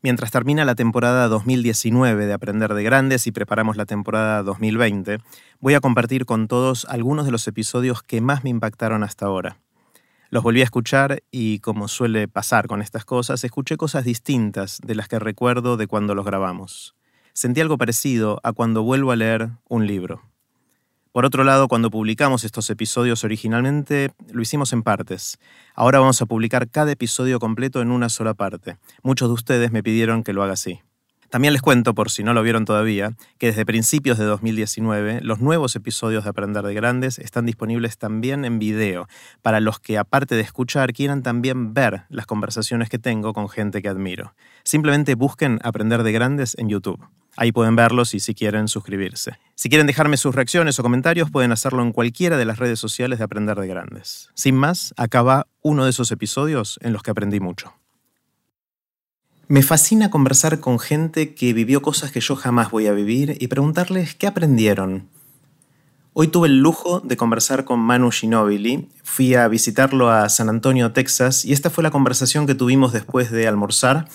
Mientras termina la temporada 2019 de Aprender de Grandes y preparamos la temporada 2020, voy a compartir con todos algunos de los episodios que más me impactaron hasta ahora. Los volví a escuchar y, como suele pasar con estas cosas, escuché cosas distintas de las que recuerdo de cuando los grabamos. Sentí algo parecido a cuando vuelvo a leer un libro. Por otro lado, cuando publicamos estos episodios originalmente, lo hicimos en partes. Ahora vamos a publicar cada episodio completo en una sola parte. Muchos de ustedes me pidieron que lo haga así. También les cuento, por si no lo vieron todavía, que desde principios de 2019 los nuevos episodios de Aprender de Grandes están disponibles también en video, para los que aparte de escuchar quieran también ver las conversaciones que tengo con gente que admiro. Simplemente busquen Aprender de Grandes en YouTube. Ahí pueden verlos y si quieren suscribirse. Si quieren dejarme sus reacciones o comentarios, pueden hacerlo en cualquiera de las redes sociales de Aprender de Grandes. Sin más, acá va uno de esos episodios en los que aprendí mucho. Me fascina conversar con gente que vivió cosas que yo jamás voy a vivir y preguntarles qué aprendieron. Hoy tuve el lujo de conversar con Manu Ginobili. Fui a visitarlo a San Antonio, Texas, y esta fue la conversación que tuvimos después de almorzar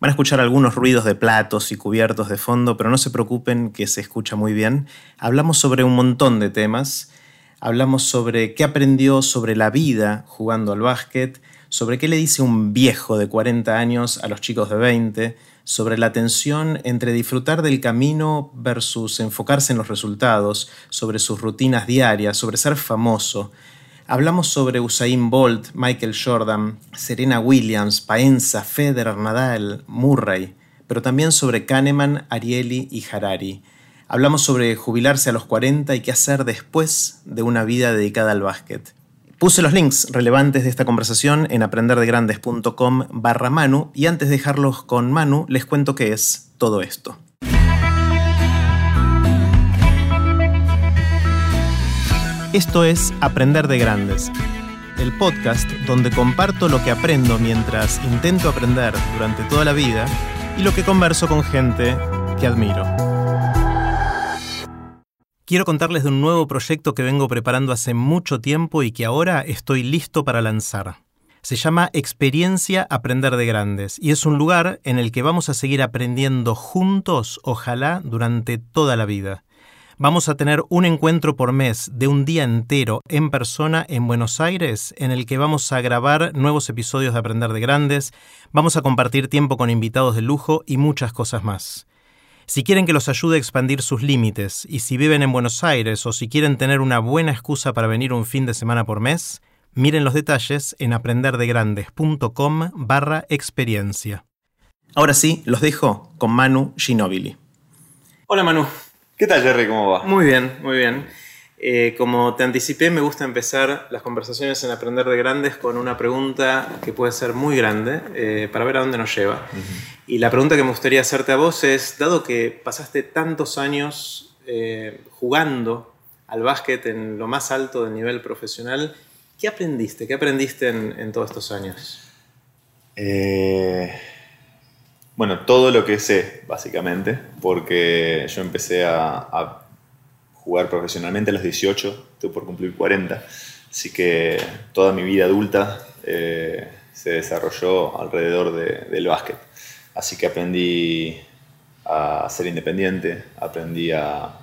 Van a escuchar algunos ruidos de platos y cubiertos de fondo, pero no se preocupen que se escucha muy bien. Hablamos sobre un montón de temas. Hablamos sobre qué aprendió sobre la vida jugando al básquet, sobre qué le dice un viejo de 40 años a los chicos de 20, sobre la tensión entre disfrutar del camino versus enfocarse en los resultados, sobre sus rutinas diarias, sobre ser famoso, Hablamos sobre Usain Bolt, Michael Jordan, Serena Williams, Paenza, Federer, Nadal, Murray, pero también sobre Kahneman, Ariely y Harari. Hablamos sobre jubilarse a los 40 y qué hacer después de una vida dedicada al básquet. Puse los links relevantes de esta conversación en aprenderdegrandes.com barra Manu y antes de dejarlos con Manu les cuento qué es todo esto. Esto es Aprender de Grandes, el podcast donde comparto lo que aprendo mientras intento aprender durante toda la vida y lo que converso con gente que admiro. Quiero contarles de un nuevo proyecto que vengo preparando hace mucho tiempo y que ahora estoy listo para lanzar. Se llama Experiencia Aprender de Grandes y es un lugar en el que vamos a seguir aprendiendo juntos, ojalá, durante toda la vida. Vamos a tener un encuentro por mes de un día entero en persona en Buenos Aires en el que vamos a grabar nuevos episodios de Aprender de Grandes, vamos a compartir tiempo con invitados de lujo y muchas cosas más. Si quieren que los ayude a expandir sus límites y si viven en Buenos Aires o si quieren tener una buena excusa para venir un fin de semana por mes, miren los detalles en aprenderdegrandes.com barra experiencia. Ahora sí, los dejo con Manu Ginobili. Hola Manu. ¿Qué tal, Jerry? ¿Cómo va? Muy bien, muy bien. Eh, como te anticipé, me gusta empezar las conversaciones en Aprender de Grandes con una pregunta que puede ser muy grande eh, para ver a dónde nos lleva. Y la pregunta que me gustaría hacerte a vos es, dado que pasaste tantos años eh, jugando al básquet en lo más alto del nivel profesional, ¿qué aprendiste? ¿Qué aprendiste en, en todos estos años? Eh bueno, todo lo que sé, básicamente, porque yo empecé a, jugar profesionalmente a los 18, estoy por cumplir 40, así que toda mi vida adulta eh, se desarrolló alrededor del básquet. Así que aprendí a ser independiente, aprendí a,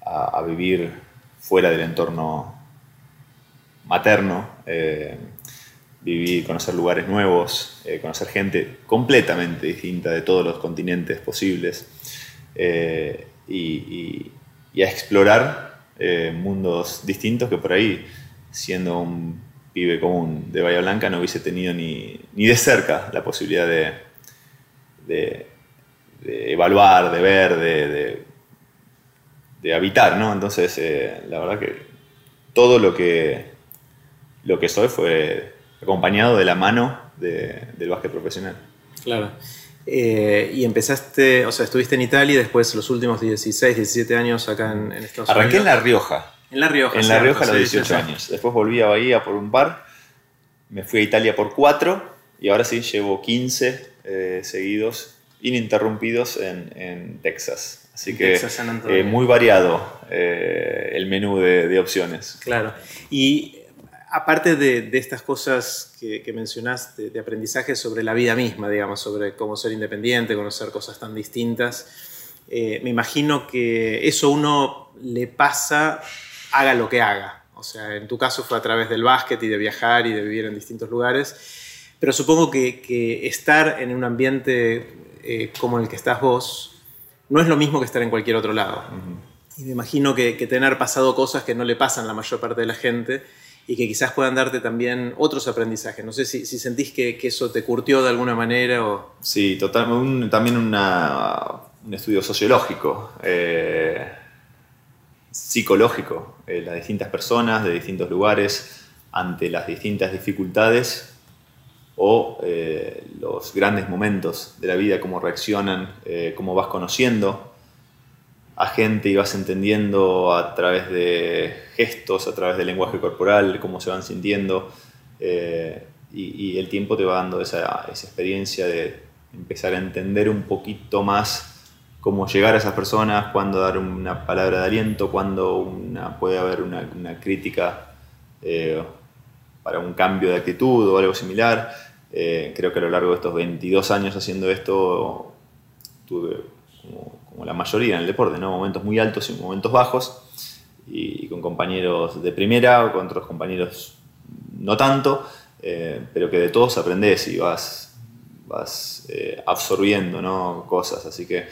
a, vivir fuera del entorno materno. Eh, vivir, conocer lugares nuevos, eh, conocer gente completamente distinta de todos los continentes posibles eh, y, a explorar eh, mundos distintos que por ahí, siendo un pibe común de Bahía Blanca, no hubiese tenido ni, de cerca la posibilidad de, de, evaluar, de ver, de, de habitar, ¿no? Entonces, la verdad que todo lo que, lo que soy fue acompañado de la mano del básquet profesional. Claro. Eh, y empezaste, o sea, estuviste en Italia y después los últimos 16, 17 años acá en, Estados Unidos. Arranqué en La Rioja. En La Rioja. En La Rioja a los 18 años. Después volví a Bahía por un par, me fui a Italia por cuatro y ahora sí llevo 15 eh, seguidos, ininterrumpidos en, Texas. Así que eh, muy variado el menú de, de opciones. Claro. Y aparte de, estas cosas que, que mencionaste, de aprendizaje sobre la vida misma, digamos, sobre cómo ser independiente, conocer cosas tan distintas, eh, me imagino que eso uno le pasa, haga lo que haga. O sea, en tu caso fue a través del básquet y de viajar y de vivir en distintos lugares, pero supongo que, estar en un ambiente eh, como el que estás vos no es lo mismo que estar en cualquier otro lado. Y me imagino que, tener pasado cosas que no le pasan a la mayor parte de la gente y que quizás puedan darte también otros aprendizajes. No sé si, sentís que, eso te curtió de alguna manera o... Sí, total, también un estudio sociológico, eh, psicológico, eh, las distintas personas de distintos lugares ante las distintas dificultades o eh, los grandes momentos de la vida, cómo reaccionan, cómo vas conociendo a gente y vas entendiendo a través de gestos, a través del lenguaje corporal, cómo se van sintiendo. Eh, y, el tiempo te va dando esa, experiencia de empezar a entender un poquito más cómo llegar a esas personas, cuándo dar una palabra de aliento, cuándo una, puede haber una, crítica eh, para un cambio de actitud o algo similar. Eh, creo que a lo largo de estos 22 años haciendo esto tuve como como la mayoría en el deporte, ¿no? momentos muy altos y momentos bajos, y, con compañeros de primera o con otros compañeros no tanto, eh, pero que de todos aprendes y vas, vas eh, absorbiendo ¿no? cosas, así que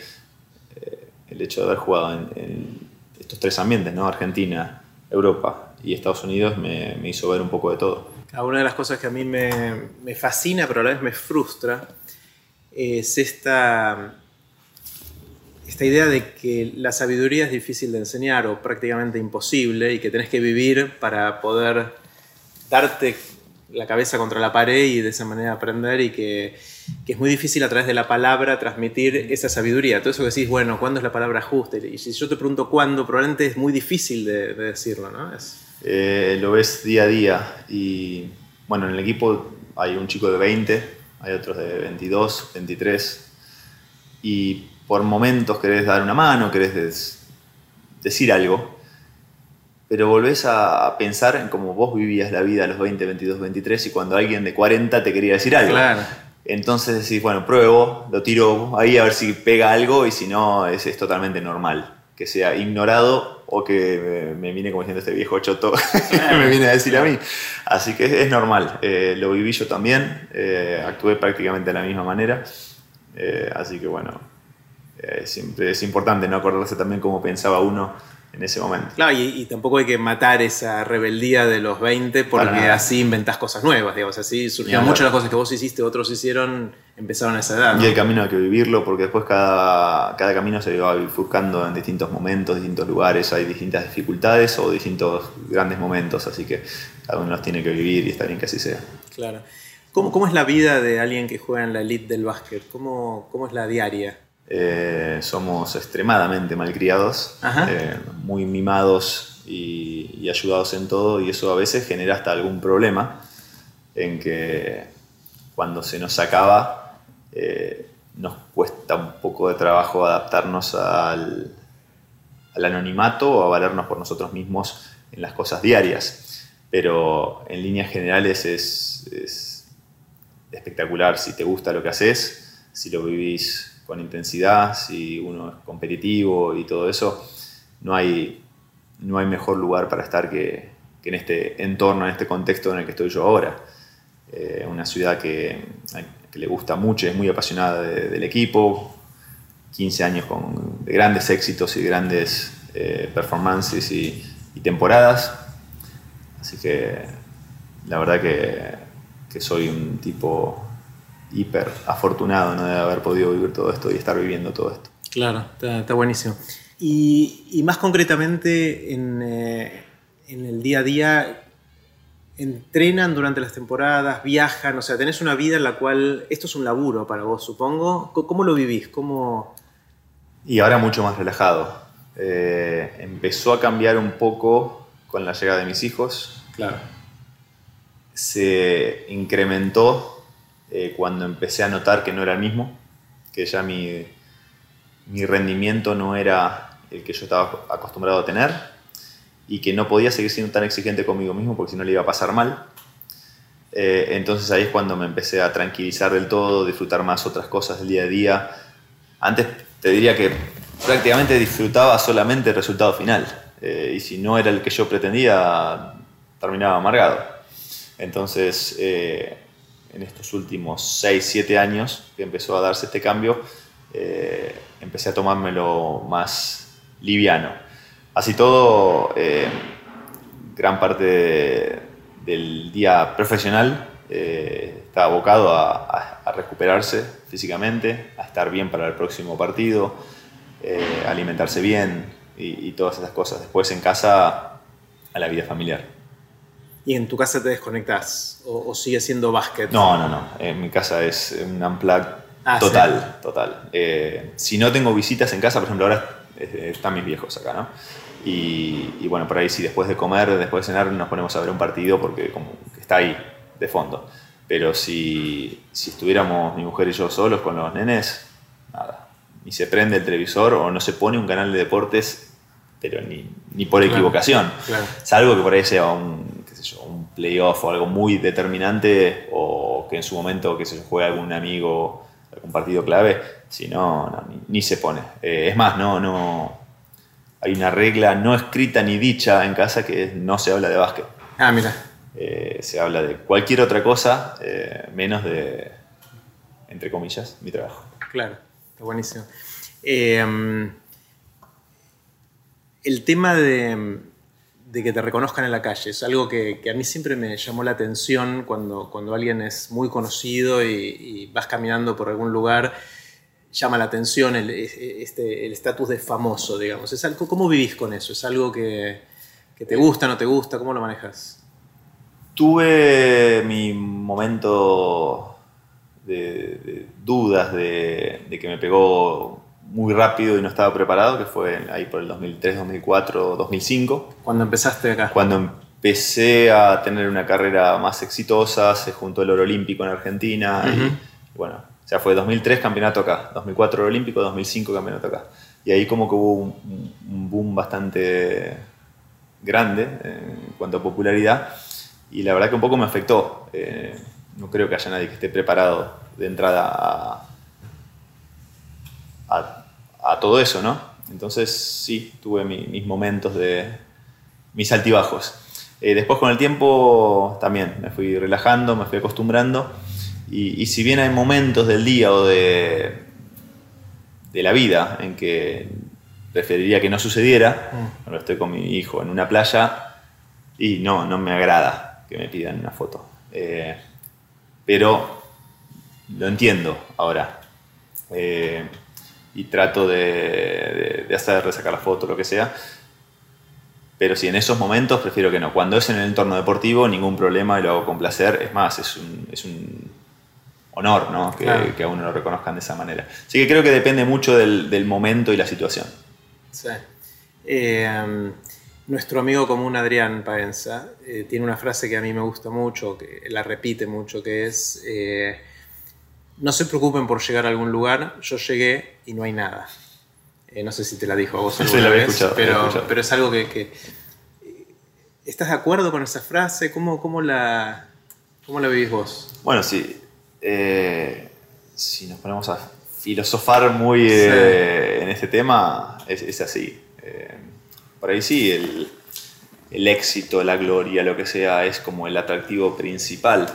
eh, el hecho de haber jugado en, estos tres ambientes, ¿no? Argentina, Europa y Estados Unidos, me, me, hizo ver un poco de todo. Una de las cosas que a mí me, me fascina, pero a la vez me frustra, es esta esta idea de que la sabiduría es difícil de enseñar o prácticamente imposible y que tenés que vivir para poder darte la cabeza contra la pared y de esa manera aprender y que, es muy difícil a través de la palabra transmitir esa sabiduría. Todo eso que decís, bueno, ¿cuándo es la palabra justa? Y si yo te pregunto cuándo, probablemente es muy difícil de, decirlo, ¿no? Eh, lo ves día a día y bueno, en el equipo hay un chico de 20, hay otros de 22, 23 y por momentos querés dar una mano, querés decir algo, pero volvés a pensar en cómo vos vivías la vida a los 20, 22, 23 y cuando alguien de 40 te quería decir algo. Entonces decís, bueno, pruebo, lo tiro ahí a ver si pega algo y si no, es, es totalmente normal. Que sea ignorado o que me, viene como diciendo este viejo choto me viene a decir a mí. Así que es, normal. Eh, lo viví yo también, eh, actué prácticamente de la misma manera. Eh, así que bueno, eh, siempre es importante no acordarse también cómo pensaba uno en ese momento. Claro, y, tampoco hay que matar esa rebeldía de los 20 porque así inventás cosas nuevas, digamos, así surgieron muchas las cosas que vos hiciste, otros hicieron, empezaron a esa edad. Y el camino hay que vivirlo porque después cada, cada camino se va bifurcando en distintos momentos, distintos lugares, hay distintas dificultades o distintos grandes momentos, así que cada uno los tiene que vivir y está bien que así sea. Claro. ¿Cómo, cómo es la vida de alguien que juega en la elite del básquet? ¿Cómo, cómo es la diaria? Eh, somos extremadamente malcriados, eh, muy mimados y, ayudados en todo, y eso a veces genera hasta algún problema en que cuando se nos acaba eh, nos cuesta un poco de trabajo adaptarnos al, anonimato o a valernos por nosotros mismos en las cosas diarias. Pero en líneas generales es, es espectacular si te gusta lo que haces, si lo vivís con intensidad, si uno es competitivo y todo eso, no hay, no hay mejor lugar para estar que, en este entorno, en este contexto en el que estoy yo ahora. Eh, una ciudad que, le gusta mucho, es muy apasionada del equipo, 15 años con, de grandes éxitos y grandes eh, performances y, y, temporadas. Así que la verdad que, que soy un tipo hiper afortunado ¿no? de haber podido vivir todo esto y estar viviendo todo esto. Claro, está, buenísimo. Y, más concretamente en, eh, en, el día a día, ¿entrenan durante las temporadas? ¿Viajan? O sea, tenés una vida en la cual esto es un laburo para vos, supongo. ¿Cómo lo vivís? ¿Cómo... Y ahora mucho más relajado. Eh, empezó a cambiar un poco con la llegada de mis hijos. Claro. Se incrementó eh, cuando empecé a notar que no era el mismo, que ya mi, mi rendimiento no era el que yo estaba acostumbrado a tener y que no podía seguir siendo tan exigente conmigo mismo porque si no le iba a pasar mal. Eh, entonces ahí es cuando me empecé a tranquilizar del todo, disfrutar más otras cosas del día a día. Antes te diría que prácticamente disfrutaba solamente el resultado final. Eh, y si no era el que yo pretendía, terminaba amargado. Entonces, en estos últimos 6, 7 años que empezó a darse este cambio, empecé a tomármelo más liviano. Así todo, gran parte del día profesional eh, está abocado a, recuperarse físicamente, a estar bien para el próximo partido, eh, alimentarse bien y, todas esas cosas. Después en casa, a la vida familiar. ¿Y en tu casa te desconectas o, sigue siendo básquet? No, no, no. En mi casa es un unplug ah, total, total. Eh, si no tengo visitas en casa, por ejemplo, ahora están mis viejos acá, ¿no? Y, bueno, por ahí si después de comer, después de cenar, nos ponemos a ver un partido porque como está ahí, de fondo. Pero si, si estuviéramos mi mujer y yo solos con los nenes, nada. Ni se prende el televisor o no se pone un canal de deportes, pero ni, ni por equivocación. Salvo que por ahí sea un, yo, un playoff o algo muy determinante o que en su momento que se juegue algún amigo, algún partido clave, si no, no ni, se pone. Eh, es más, no, no, hay una regla no escrita ni dicha en casa que no se habla de básquet. Ah, mira. Eh, se habla de cualquier otra cosa eh, menos de, entre comillas, mi trabajo. Claro, está buenísimo. Em, el tema de, que te reconozcan en la calle es algo que, a mí siempre me llamó la atención cuando, cuando alguien es muy conocido y, vas caminando por algún lugar llama la atención el este, estatus de famoso, digamos. ¿Es algo, ¿Cómo vivís con eso? ¿Es algo que, te gusta, no te gusta? ¿Cómo lo manejas? Tuve mi momento de, dudas de, que me pegó muy rápido y no estaba preparado, que fue ahí por el 2003, 2004, 2005. ¿Cuándo empezaste acá? Cuando empecé a tener una carrera más exitosa, se juntó el oro olímpico en Argentina y bueno, o sea, fue 2003 campeonato acá, 2004 olímpico, 2005 campeonato acá. Y ahí como que hubo un, boom bastante grande en cuanto a popularidad y la verdad que un poco me afectó. Eh, no creo que haya nadie que esté preparado de entrada a, todo eso, ¿no? Entonces sí, tuve mis momentos de mis altibajos. Eh, después con el tiempo también me fui relajando, me fui acostumbrando y, si bien hay momentos del día o de, de la vida en que preferiría que no sucediera, mm. estoy con mi hijo en una playa y no, no me agrada que me pidan una foto. Eh, pero lo entiendo ahora. Eh, y trato de, de, hacer, de sacar la foto, lo que sea. Pero si en esos momentos prefiero que no. Cuando es en el entorno deportivo, ningún problema y lo hago con placer. Es más, es un, es un honor, ¿no? Que, a uno lo reconozcan de esa manera. Así que creo que depende mucho del, momento y la situación. Sí. Eh, nuestro amigo común Adrián Paenza eh, tiene una frase que a mí me gusta mucho, que la repite mucho, que es, eh, no se preocupen por llegar a algún lugar, yo llegué y no hay nada. no sé si te la dijo a vos alguna vez, pero, pero, es algo que, ¿Estás de acuerdo con esa frase? ¿Cómo, cómo, la, cómo la vivís vos? Bueno, sí, eh, si nos ponemos a filosofar muy eh, en este tema, es, así. Eh, por ahí sí, el, éxito, la gloria, lo que sea, es como el atractivo principal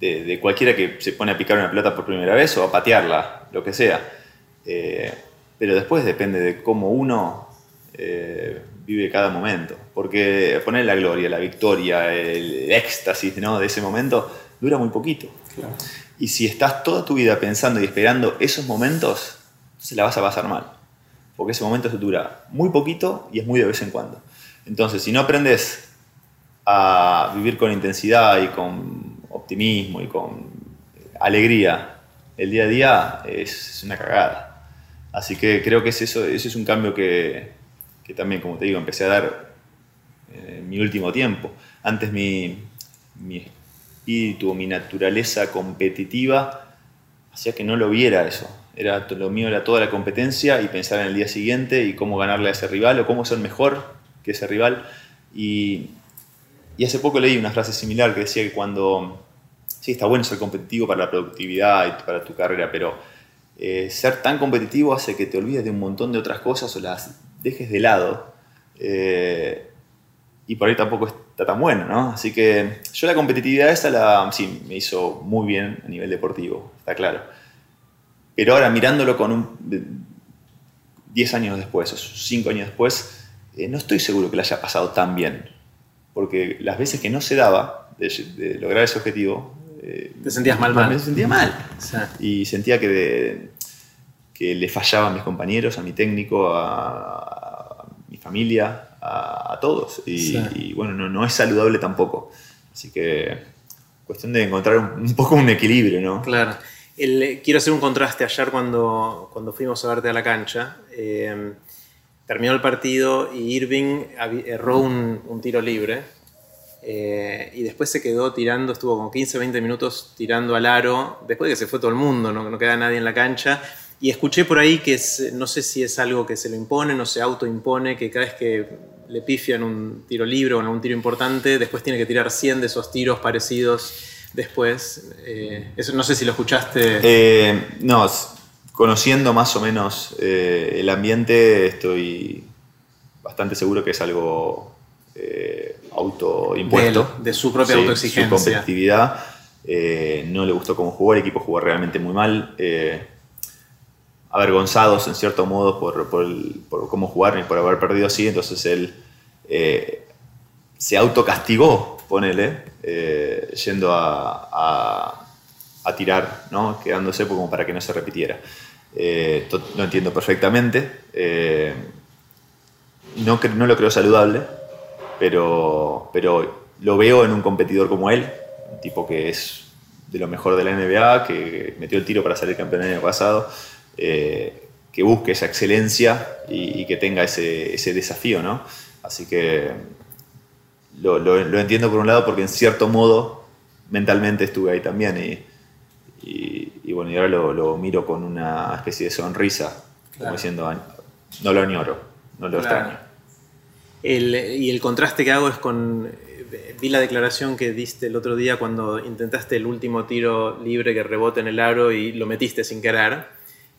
de, cualquiera que se pone a picar una pelota por primera vez o a patearla, lo que sea. pero después depende de cómo uno vive cada momento. Porque poner la gloria, la victoria, el éxtasis ¿no? de ese momento dura muy poquito. Y si estás toda tu vida pensando y esperando esos momentos, se la vas a pasar mal. Porque ese momento se dura muy poquito y es muy de vez en cuando. Entonces, si no aprendes a vivir con intensidad y con optimismo y con alegría el día a día, es una cagada. Así que creo que es eso, es un cambio que, que también, como te digo, empecé a dar en mi último tiempo. Antes mi, mi espíritu, mi naturaleza competitiva, hacía que no lo viera eso. Era, lo mío era toda la competencia y pensar en el día siguiente y cómo ganarle a ese rival o cómo ser mejor que ese rival. Y, y hace poco leí una frase similar que decía que cuando, sí, está bueno ser competitivo para la productividad y para tu carrera, pero eh, ser tan competitivo hace que te olvides de un montón de otras cosas o las dejes de lado. Eh, y por ahí tampoco está tan bueno, ¿no? Así que yo la competitividad esa la, sí, me hizo muy bien a nivel deportivo, está claro. Pero ahora mirándolo con un 10 años después o 5 años después, eh, no estoy seguro que le haya pasado tan bien. Porque las veces que no se daba de, lograr ese objetivo... Eh, Te sentías mal, mal. Me sentía mal. Y sentía que, que le fallaba a mis compañeros, a mi técnico, a, mi familia, a, todos. Y, bueno, no, no, es saludable tampoco. Así que cuestión de encontrar un, poco un equilibrio, ¿no? Claro. quiero hacer un contraste. Ayer cuando, cuando fuimos a verte a la cancha, eh, terminó el partido y Irving erró un, tiro libre. Eh, y después se quedó tirando, estuvo como 15, 20 minutos tirando al aro, después de que se fue todo el mundo, no, no queda nadie en la cancha. Y escuché por ahí que es, no sé si es algo que se lo impone, no se autoimpone, que cada vez que le pifian un tiro libre o en un tiro importante, después tiene que tirar 100 de esos tiros parecidos después. Eh, eso no sé si lo escuchaste. Eh, no, conociendo más o menos el ambiente, estoy bastante seguro que es algo autoimpuesto. De, su propia autoexigencia. Su competitividad. Eh, no le gustó cómo jugó, el equipo jugó realmente muy mal. avergonzados en cierto modo por, cómo jugar y por haber perdido así, entonces él se autocastigó, ponele, yendo a, a tirar, ¿no? quedándose como para que no se repitiera. Eh, lo entiendo perfectamente. Eh, no, no lo creo saludable, pero, pero lo veo en un competidor como él, un tipo que es de lo mejor de la NBA, que metió el tiro para salir campeón el año pasado, eh, que busque esa excelencia y, que tenga ese, ese, desafío, ¿no? Así que lo, lo, entiendo por un lado porque en cierto modo mentalmente estuve ahí también y, y, bueno, y ahora lo, miro con una especie de sonrisa, como diciendo, no lo añoro, no lo extraño. Y el contraste que hago es con. Vi la declaración que diste el otro día cuando intentaste el último tiro libre que rebote en el aro y lo metiste sin querer.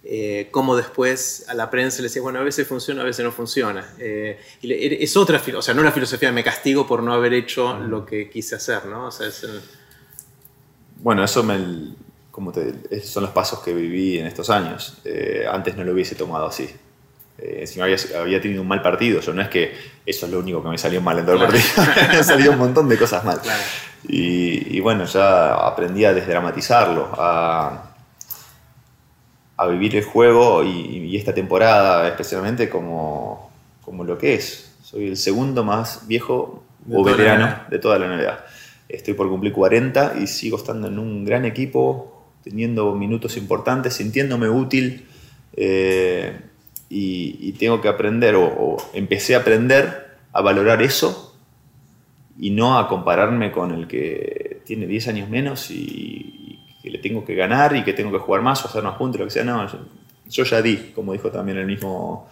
Eh, como después a la prensa le decía, bueno, a veces funciona, a veces no funciona. Eh, es otra, o sea, no una filosofía de me castigo por no haber hecho lo que quise hacer, ¿no? O sea, Bueno, eso me, como esos son los pasos que viví en estos años. Eh, antes no lo hubiese tomado así. Eh, encima había, tenido un mal partido. Yo no es que eso es lo único que me salió mal en todo el partido. me salió un montón de cosas mal. Y, bueno, ya aprendí a desdramatizarlo, a, a vivir el juego y, esta temporada especialmente como, como lo que es. Soy el segundo más viejo o veterano de toda la NBA. Estoy por cumplir 40 y sigo estando en un gran equipo teniendo minutos importantes, sintiéndome útil eh, y, tengo que aprender o, empecé a aprender a valorar eso y no a compararme con el que tiene 10 años menos y, que le tengo que ganar y que tengo que jugar más o hacer más puntos, lo que sea. No, yo, ya di, como dijo también el mismo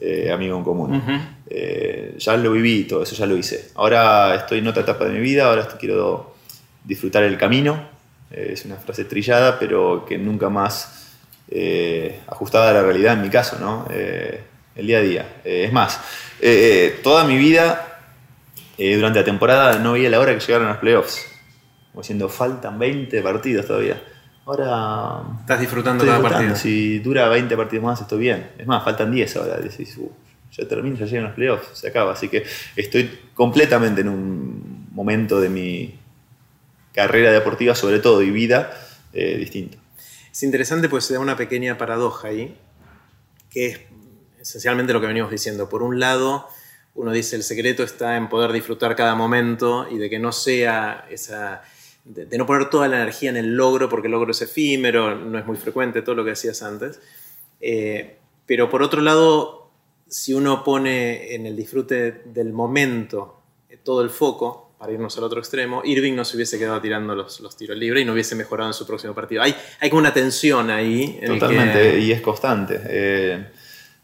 eh, amigo en común. Eh, ya lo viví, todo eso ya lo hice. Ahora estoy en otra etapa de mi vida, ahora quiero disfrutar el camino es una frase trillada, pero que nunca más eh, ajustada a la realidad en mi caso, ¿no? Eh, el día a día. Eh, es más, toda mi vida, durante la temporada, no veía la hora que llegaron los playoffs. Como diciendo, faltan 20 partidos todavía. Ahora. Estás disfrutando cada partido. Si dura 20 partidos más, estoy bien. Es más, faltan 10 ahora. Decís, uh, ya termino, ya llegan los playoffs, se acaba. Así que estoy completamente en un momento de mi, carrera deportiva sobre todo y vida distinto. Es interesante pues se da una pequeña paradoja ahí, que es esencialmente lo que venimos diciendo. Por un lado, uno dice el secreto está en poder disfrutar cada momento y de que no sea esa... De, no poner toda la energía en el logro, porque el logro es efímero, no es muy frecuente, todo lo que decías antes. Eh, pero por otro lado, si uno pone en el disfrute del momento todo el foco, para irnos al otro extremo, Irving no se hubiese quedado tirando los, los tiros libres y no hubiese mejorado en su próximo partido. Hay, hay como una tensión ahí. Totalmente, y es constante. Eh,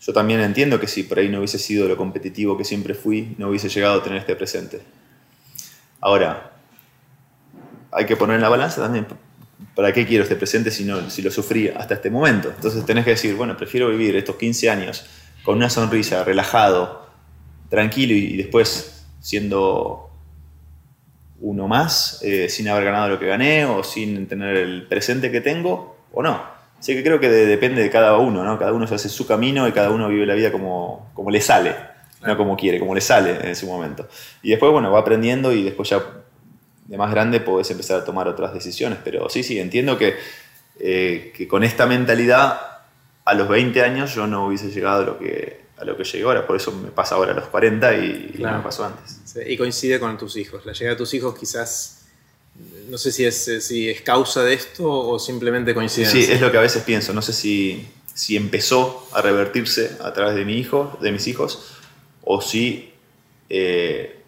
yo también entiendo que si por ahí no hubiese sido lo competitivo que siempre fui, no hubiese llegado a tener este presente. Ahora, hay que poner en la balanza también, ¿para qué quiero este presente si, no, si lo sufrí hasta este momento? Entonces tenés que decir, bueno, prefiero vivir estos 15 años con una sonrisa, relajado, tranquilo y, después siendo uno más, eh, sin haber ganado lo que gané o sin tener el presente que tengo, o no. Así que creo que depende de cada uno, ¿no? Cada uno se hace su camino y cada uno vive la vida como, como le sale, no como quiere, como le sale en ese momento. Y después, bueno, va aprendiendo y después ya de más grande podés empezar a tomar otras decisiones. Pero sí, sí, entiendo que, eh, que con esta mentalidad a los 20 años yo no hubiese llegado a lo que, a lo que llegué ahora, por eso me pasa ahora a los 40 y, no me pasó antes. y coincide con tus hijos, la llegada de tus hijos quizás, no sé si es, si es causa de esto o simplemente coincidencia. Sí, es lo que a veces pienso, no sé si, si empezó a revertirse a través de, mi hijo, de mis hijos o si eh,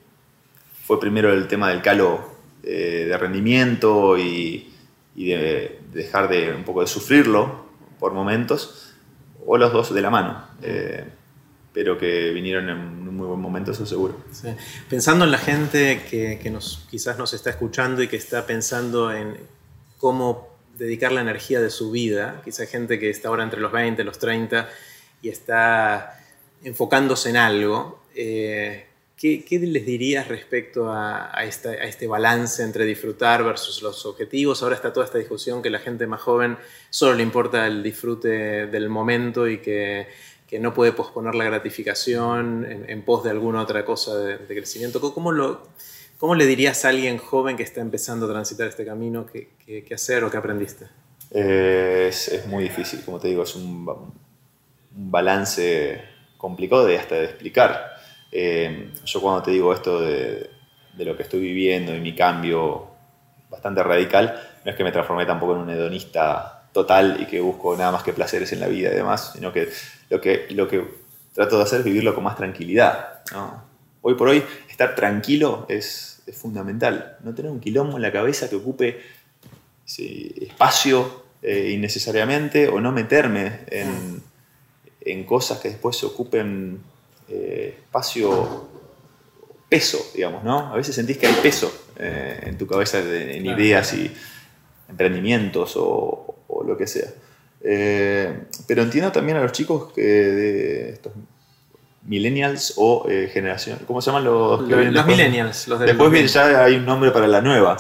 fue primero el tema del calo eh, de rendimiento y, y de dejar de un poco de sufrirlo por momentos o los dos de la mano. Eh, pero que vinieron en un muy buen momento, eso seguro. Pensando en la gente que, nos, quizás nos está escuchando y que está pensando en cómo dedicar la energía de su vida, quizás gente que está ahora entre los 20, los 30 y está enfocándose en algo, eh, ¿qué, les dirías respecto a, a, este balance entre disfrutar versus los objetivos? Ahora está toda esta discusión que la gente más joven solo le importa el disfrute del momento y que, que no puede posponer la gratificación en, pos de alguna otra cosa de, crecimiento. ¿Cómo, lo, ¿Cómo, le dirías a alguien joven que está empezando a transitar este camino qué, qué, hacer o qué aprendiste? Eh, es, muy difícil, como te digo, es un, balance complicado de hasta de explicar eh, yo cuando te digo esto de, lo que estoy viviendo y mi cambio bastante radical, no es que me transformé tampoco en un hedonista total y que busco nada más que placeres en la vida y demás, sino que lo que, lo que trato de hacer es vivirlo con más tranquilidad. Hoy por hoy, estar tranquilo es, fundamental. No tener un quilombo en la cabeza que ocupe espacio eh, innecesariamente o no meterme en, en cosas que después se ocupen eh, espacio, peso, digamos, ¿no? A veces sentís que hay peso eh, en tu cabeza en ideas y emprendimientos o, lo que sea. Eh, pero entiendo también a los chicos que de estos millennials o generación, ¿cómo se llaman los? los, millennials. Los después ya hay un nombre para la nueva.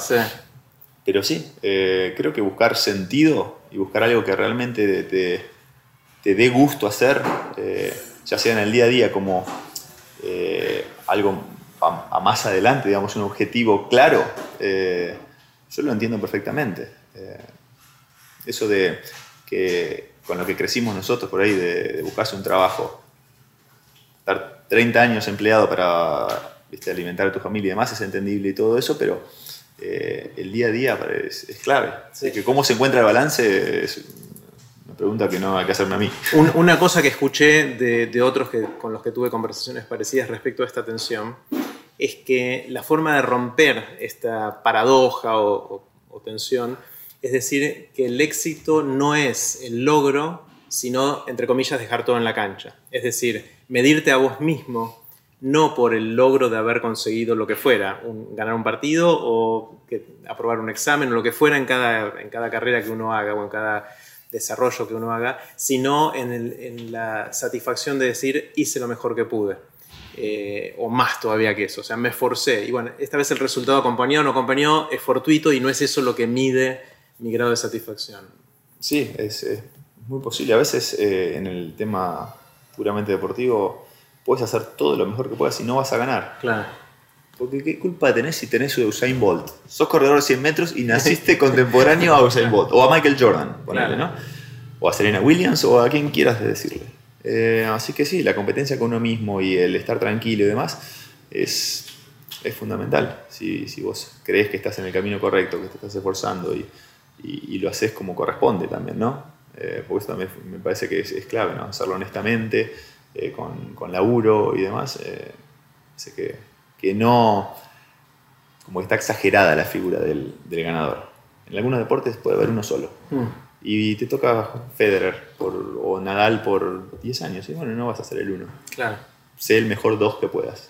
Pero sí, creo que buscar sentido y buscar algo que realmente te, te dé gusto hacer ya sea en el día a día como eh, algo a, más adelante, digamos, un objetivo claro, eh, yo lo entiendo perfectamente. Eh, eso de que con lo que crecimos nosotros por ahí, de, buscarse un trabajo, estar 30 años empleado para alimentar a tu familia y demás, es entendible y todo eso, pero el día a día es, clave. que cómo se encuentra el balance es, pregunta que no hay que hacerme a mí. una cosa que escuché de, otros que, con los que tuve conversaciones parecidas respecto a esta tensión es que la forma de romper esta paradoja o, tensión es decir que el éxito no es el logro, sino, entre comillas, dejar todo en la cancha. Es decir, medirte a vos mismo no por el logro de haber conseguido lo que fuera, ganar un partido o aprobar un examen o lo que fuera en cada, en cada carrera que uno haga o en cada desarrollo que uno haga, sino en, la satisfacción de decir hice lo mejor que pude. Eh, o más todavía que eso, o sea, me esforcé. Y bueno, esta vez el resultado acompañó o no acompañó es fortuito y no es eso lo que mide mi grado de satisfacción. Sí, es, muy posible. A veces eh, en el tema puramente deportivo puedes hacer todo lo mejor que puedas y no vas a ganar. Claro. Porque qué culpa tenés si tenés a Usain Bolt. Sos corredor de 100 metros y naciste contemporáneo a Usain Bolt. O a Michael Jordan, ponele, ¿no? O a Serena Williams o a quien quieras decirle. Eh, así que sí, la competencia con uno mismo y el estar tranquilo y demás es, es fundamental. Si, si, vos crees que estás en el camino correcto, que te estás esforzando y, y, lo haces como corresponde también, ¿no? Eh, porque eso también me parece que es, clave, ¿no? Hacerlo honestamente, eh, con, con, laburo y demás. sé que que no, como que está exagerada la figura del, del ganador. En algunos deportes puede haber uno solo. Mm. Y te toca Federer por, o Nadal por 10 años. Y bueno, no vas a ser el uno. Claro. Sé el mejor dos que puedas.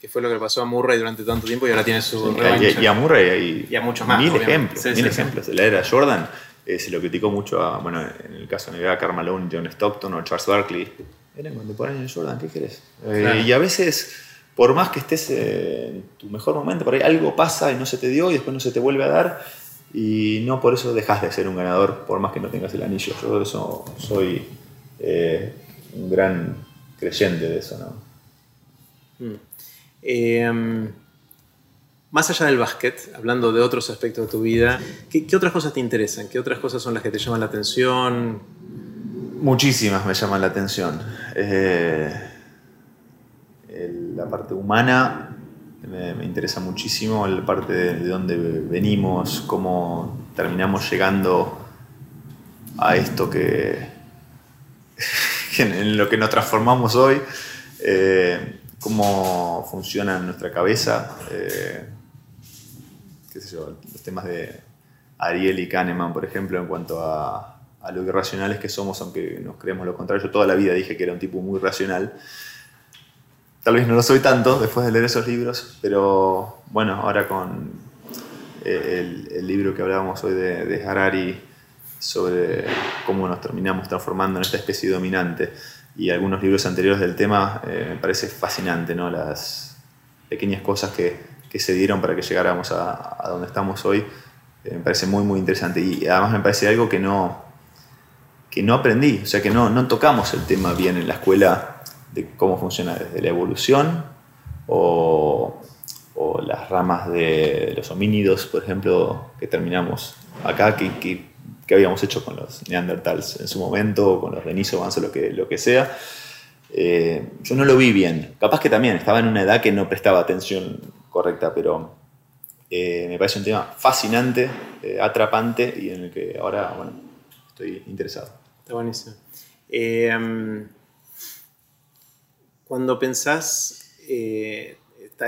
Que fue lo que le pasó a Murray durante tanto tiempo y ahora tiene su Y, revancha. y a Murray hay Y a muchos más, mil obviamente. ejemplos. Sí, mil sí, ejemplos. La era Jordan eh, se lo criticó mucho a, bueno, en el caso de NBA, Carmelo, John Stockton o Charles Barkley. Eran contemporáneos de Jordan, ¿qué querés? Eh, Claro. Y a veces, por más que estés en tu mejor momento, por ahí algo pasa y no se te dio y después no se te vuelve a dar. Y no por eso dejas de ser un ganador, por más que no tengas el anillo. Yo de eso soy eh, un gran creyente de eso, ¿no? Mm. Eh, más allá del básquet, hablando de otros aspectos de tu vida, ¿qué, otras cosas te interesan? ¿Qué otras cosas son las que te llaman la atención? Muchísimas me llaman la atención. Eh, la parte humana me, interesa muchísimo, la parte de, de dónde venimos, cómo terminamos llegando a esto que, en lo que nos transformamos hoy, eh, cómo funciona nuestra cabeza, eh, qué los temas de Ariel y Kahneman, por ejemplo, en cuanto a, lo irracionales que somos, aunque nos creemos lo contrario. Yo toda la vida dije que era un tipo muy racional. Tal vez no lo soy tanto después de leer esos libros, pero bueno, ahora con eh, el, el libro que hablábamos hoy de, de Harari sobre cómo nos terminamos transformando en esta especie dominante y algunos libros anteriores del tema, eh, me parece fascinante, ¿no? Las pequeñas cosas que, que se dieron para que llegáramos a, a donde estamos hoy, eh, me parece muy, muy interesante. Y además me parece algo que no, que no aprendí, o sea, que no, no tocamos el tema bien en la escuela de cómo funciona desde la evolución o, o las ramas de los homínidos, por ejemplo, que terminamos acá, que habíamos hecho con los neandertals en su momento, o con los denisovans o lo que, lo que sea. Eh, yo no lo vi bien. Capaz que también estaba en una edad que no prestaba atención correcta, pero eh, me parece un tema fascinante, eh, atrapante y en el que ahora, bueno, estoy interesado. Está buenísimo. Eh, cuando pensás,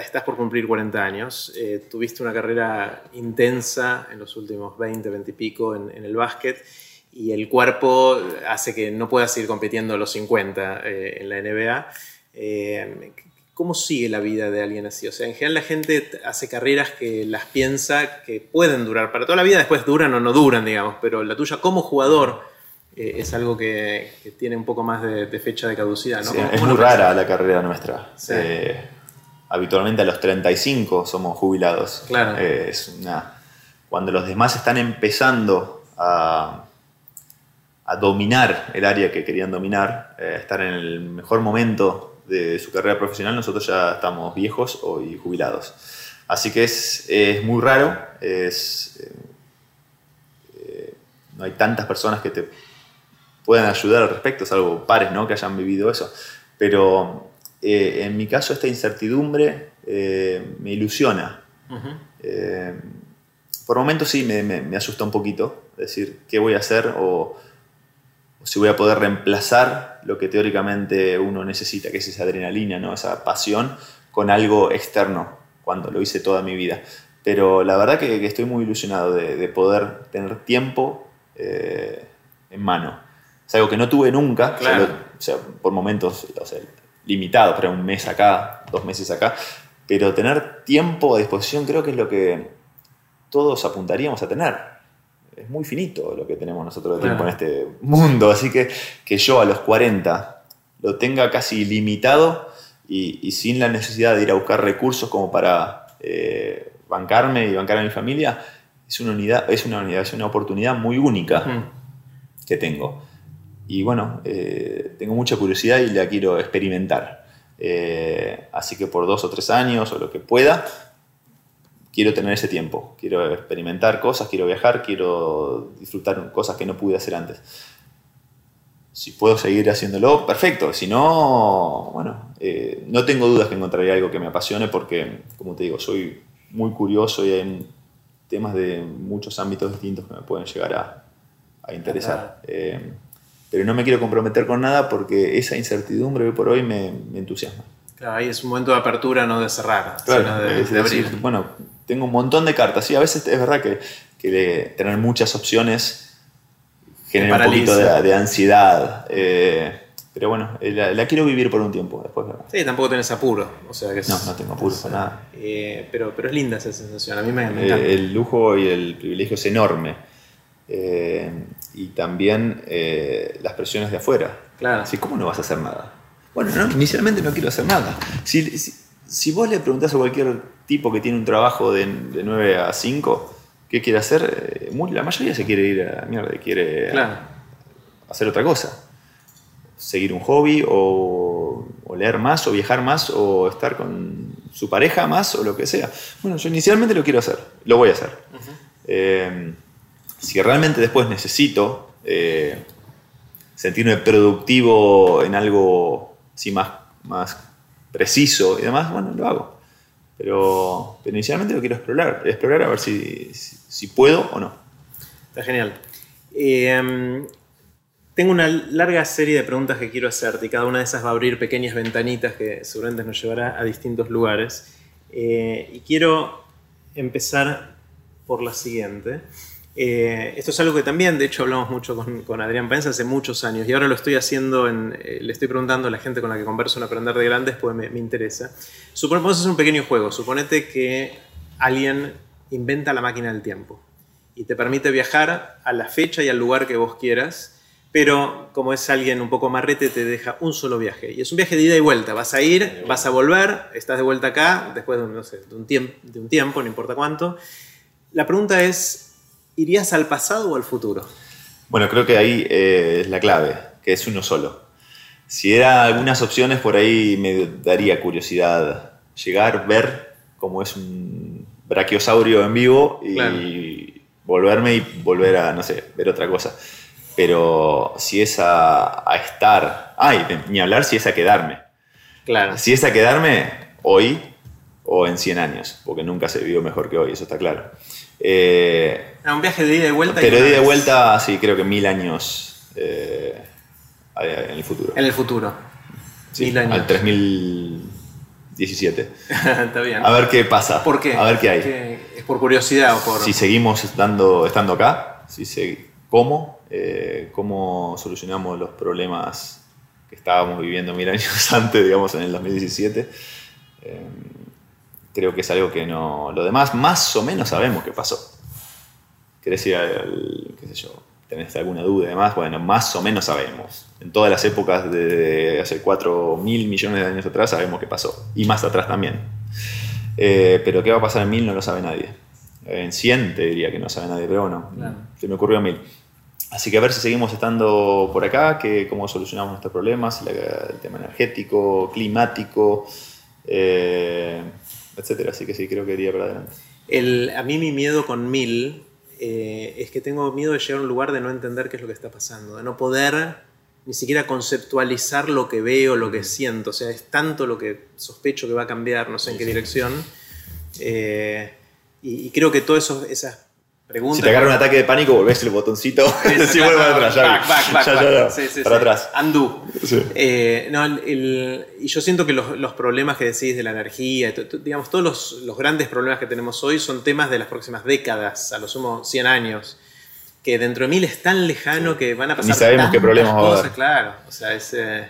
estás por cumplir 40 años, eh, tuviste una carrera intensa en los últimos 20, 20 y pico en, en el básquet y el cuerpo hace que no puedas seguir compitiendo a los 50 eh, en la NBA. Eh, ¿Cómo sigue la vida de alguien así? O sea, en general la gente hace carreras que las piensa que pueden durar para toda la vida, después duran o no duran, digamos, pero la tuya como jugador eh, es algo que, que tiene un poco más de, de fecha de caducidad, ¿no? Sí, ¿Cómo- es muy rara la carrera nuestra. Sí. Habitualmente a los 35 somos jubilados. Claro. Eh, es una, cuando los demás están empezando a, a dominar el área que querían dominar, eh, estar en el mejor momento de su carrera profesional, nosotros ya estamos viejos o, y jubilados. Así que es, es muy raro, es, eh, eh, no hay tantas personas que te puedan ayudar al respecto, salvo pares ¿no? que hayan vivido eso. Pero eh, en mi caso esta incertidumbre eh, me ilusiona. Eh, por momentos sí me, me- me asusta un poquito, decir qué voy a hacer o, o si voy a poder reemplazar lo que teóricamente uno necesita, que es esa adrenalina, ¿no? esa pasión, con algo externo, cuando lo hice toda mi vida. Pero la verdad que, que estoy muy ilusionado de, de poder tener tiempo eh, en mano. Es algo que no tuve nunca, Claro. solo- o sea, por momentos o sea, limitados, pero un mes acá, dos meses acá. Pero tener tiempo a disposición creo que es lo que todos apuntaríamos a tener. Es muy finito lo que tenemos nosotros de tiempo en este mundo, así que que yo a los 40 lo tenga casi limitado y, y sin la necesidad de ir a buscar recursos como para eh, bancarme y bancar a mi familia, es una unidad, es una unidad, es una oportunidad muy única que tengo. Y bueno, eh, tengo mucha curiosidad y la quiero experimentar. Eh, así que por dos o tres años o lo que pueda, quiero tener ese tiempo. Quiero experimentar cosas, quiero viajar, quiero disfrutar cosas que no pude hacer antes. Si puedo seguir haciéndolo, perfecto. Si no, bueno, eh, no tengo dudas que encontraré algo que me apasione porque, como te digo, soy muy curioso y hay temas de muchos ámbitos distintos que me pueden llegar a, a interesar. Eh, pero no me quiero comprometer con nada porque esa incertidumbre hoy por hoy me, me entusiasma. Claro, ahí es un momento de apertura, no de cerrar, Claro, sino de, abrir. decir, bueno, tengo un montón de cartas. Sí, a veces es verdad que, que tener muchas opciones genera un poquito de, ansiedad. Eh, pero bueno, la, quiero vivir por un tiempo después. Sí, tampoco tenés apuro. O sea que no, no tengo apuro para nada. Eh, pero, pero es linda esa sensación, a mí me, encanta. el lujo y el privilegio es enorme. Y también las presiones de afuera. Claro. Así, ¿cómo no vas a hacer nada? Bueno, inicialmente no quiero hacer nada. Si, si, vos le preguntás a cualquier tipo que tiene un trabajo de, de 9 a 5, ¿qué quiere hacer? Eh, la mayoría se quiere ir a mierda, quiere hacer otra cosa. Seguir un hobby o, leer más o viajar más o estar con su pareja más o lo que sea. Bueno, yo inicialmente lo quiero hacer, lo voy a hacer. Eh, si realmente después necesito eh, sentirme productivo en algo si más, más preciso y demás, bueno, lo hago. Pero, inicialmente lo quiero explorar, explorar a ver si, si, puedo o no. Está genial. Em, tengo una larga serie de preguntas que quiero hacerte y cada una de esas va a abrir pequeñas ventanitas que seguramente nos llevará a distintos lugares. Eh, y quiero empezar por la siguiente. Eh, esto es algo que también, de hecho, hablamos mucho con, Adrián Paenza hace muchos años y ahora lo estoy haciendo, en, eh, le estoy preguntando a la gente con la que converso en Aprender de Grandes, pues me, interesa. Suponemos hacer un pequeño juego. Suponete que alguien inventa la máquina del tiempo y te permite viajar a la fecha y al lugar que vos quieras, pero como es alguien un poco marrete, te deja un solo viaje. Y es un viaje de ida y vuelta. Vas a ir, vas a volver, estás de vuelta acá, después de no sé, de un, de un tiempo, no importa cuánto. La pregunta es, ¿Irías al pasado o al futuro? Bueno, creo que ahí eh, es la clave, que es uno solo. Si era algunas opciones, por ahí me daría curiosidad llegar, ver cómo es un brachiosaurio en vivo y volverme y volver a, no sé, ver otra cosa. Pero si es a, estar, ay, ni hablar si es a quedarme. Claro. Si es a quedarme hoy o en 100 años, porque nunca se vivió mejor que hoy, eso está claro. Eh, un viaje de ida y vuelta. Pero de ida y vuelta, sí, creo que mil años eh, en el futuro. En el futuro. Sí, mil años. Al 3017. Está bien. A ver qué pasa. ¿Por qué? A ver qué hay. ¿Es por curiosidad o por.? Si seguimos estando, estando acá, si ¿cómo? Eh, ¿Cómo solucionamos los problemas que estábamos viviendo mil años antes, digamos, en el 2017? Creo que es algo que no. Lo demás, más o menos sabemos qué pasó. ¿Querés ir al. qué sé yo? ¿Tenés alguna duda y demás? Bueno, más o menos sabemos. En todas las épocas de hace 4 mil millones de años atrás sabemos qué pasó. Y más atrás también. Eh, pero qué va a pasar en mil no lo sabe nadie. En 100 te diría que no sabe nadie, pero bueno, se me ocurrió a mil. Así que a ver si seguimos estando por acá, que cómo solucionamos nuestros problemas, el, tema energético, climático. Eh, etcétera. Así que sí, creo que iría para adelante. El, a mí mi miedo con mil eh, es que tengo miedo de llegar a un lugar de no entender qué es lo que está pasando, de no poder ni siquiera conceptualizar lo que veo, lo que siento. O sea, es tanto lo que sospecho que va a cambiar, no sé en qué dirección. Eh, y, creo que todas esas si te agarra un ataque de pánico, volvés el botoncito. sí, vuelve para atrás. Back, back, back, ya, sí, sí, para atrás. Undo. Eh, no, el, y yo siento que los, los, problemas que decís de la energía, digamos, todos los, los, grandes problemas que tenemos hoy son temas de las próximas décadas, a lo sumo 100 años. Que dentro de mil es tan lejano que van a pasar. Ni sabemos qué problemas va a haber. Claro, o sea, es. Eh,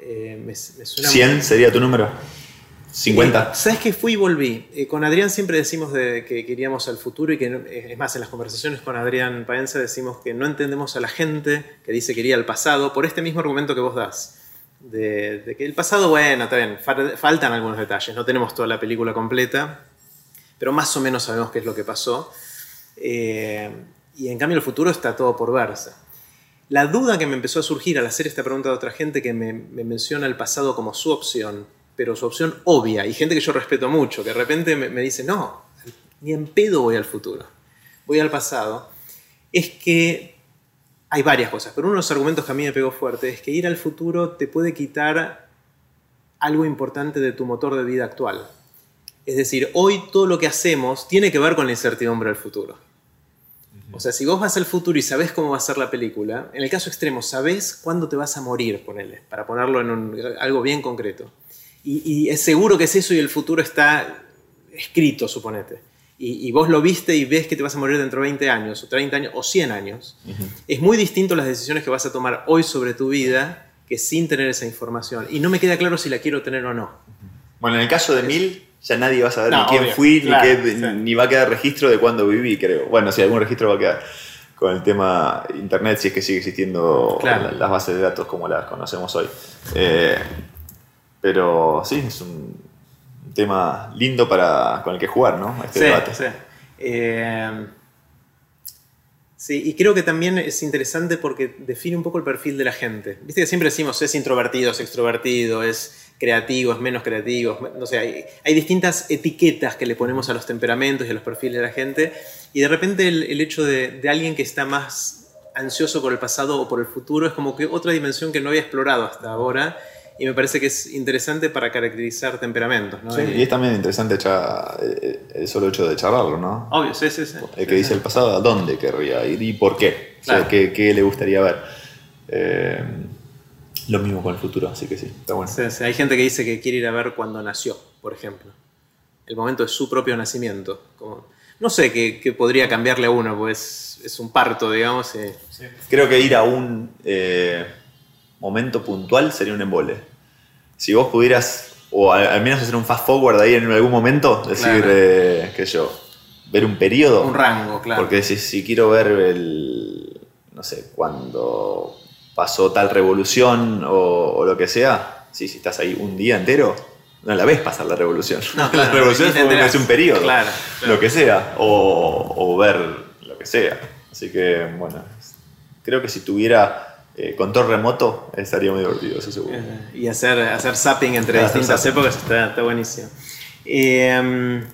eh me, suena ¿100 sería tu número? 50. Eh, ¿Sabes que fui y volví? Eh, con Adrián siempre decimos de, que queríamos al futuro y que, eh, es más, en las conversaciones con Adrián Paenza decimos que no entendemos a la gente que dice que iría al pasado por este mismo argumento que vos das. De, que el pasado, bueno, está bien, faltan algunos detalles, no tenemos toda la película completa, pero más o menos sabemos qué es lo que pasó. y en cambio el futuro está todo por verse. La duda que me empezó a surgir al hacer esta pregunta de otra gente que me menciona el pasado como su opción, pero su opción obvia, y gente que yo respeto mucho, que de repente me, dice, no, ni en pedo voy al futuro, voy al pasado, es que hay varias cosas, pero uno de los argumentos que a mí me pegó fuerte es que ir al futuro te puede quitar algo importante de tu motor de vida actual. Es decir, hoy todo lo que hacemos tiene que ver con la incertidumbre del futuro. O sea, si vos vas al futuro y sabés cómo va a ser la película, en el caso extremo, sabés cuándo te vas a morir, ponele, para ponerlo en algo bien concreto y, es seguro que es eso y el futuro está escrito, suponete, y, vos lo viste y ves que te vas a morir dentro de 20 años, o 30 años, o 100 años, es muy distinto las decisiones que vas a tomar hoy sobre tu vida que sin tener esa información. Y no me queda claro si la quiero tener o no. Bueno, en el caso de Mil, ya nadie va a saber ni quién fui, ni, va a quedar registro de cuándo viví, creo. Bueno, si algún registro va a quedar con el tema Internet, si es que sigue existiendo las bases de datos como las conocemos hoy. Eh, pero sí, es un tema lindo para, con el que jugar, ¿no? Este debate. Sí. Eh, sí, y creo que también es interesante porque define un poco el perfil de la gente. Viste que siempre decimos es introvertido, es extrovertido, es creativo, es menos creativo. No sé, hay, distintas etiquetas que le ponemos a los temperamentos y a los perfiles de la gente. Y de repente el, hecho de, alguien que está más ansioso por el pasado o por el futuro es como que otra dimensión que no había explorado hasta ahora y me parece que es interesante para caracterizar temperamentos. ¿no? Sí, y, es también interesante eh, el solo hecho de charlarlo, ¿no? Obvio, sí, sí. sí. El que dice el pasado, ¿a dónde querría ir y por qué? ¿qué, le gustaría ver? Eh, lo mismo con el futuro, así que sí, está bueno. Sí, Hay gente que dice que quiere ir a ver cuando nació, por ejemplo. El momento de su propio nacimiento. Como, no sé qué, podría cambiarle a uno, pues es un parto, digamos. Creo que ir a un eh, momento puntual sería un embole si vos pudieras, o al, menos hacer un fast forward ahí en algún momento, decir, eh, qué sé yo, ver un periodo. Un rango, claro. Porque si, si quiero ver el, no sé, cuando pasó tal revolución o, lo que sea, sí, si estás ahí un día entero, no la ves pasar la revolución. No, la revolución es un periodo, claro, lo que sea, o, o, ver lo que sea. Así que, bueno, creo que si tuviera eh, con todo remoto estaría muy divertido, eso seguro. Eh, y hacer, hacer zapping entre distintas épocas está, buenísimo. Em,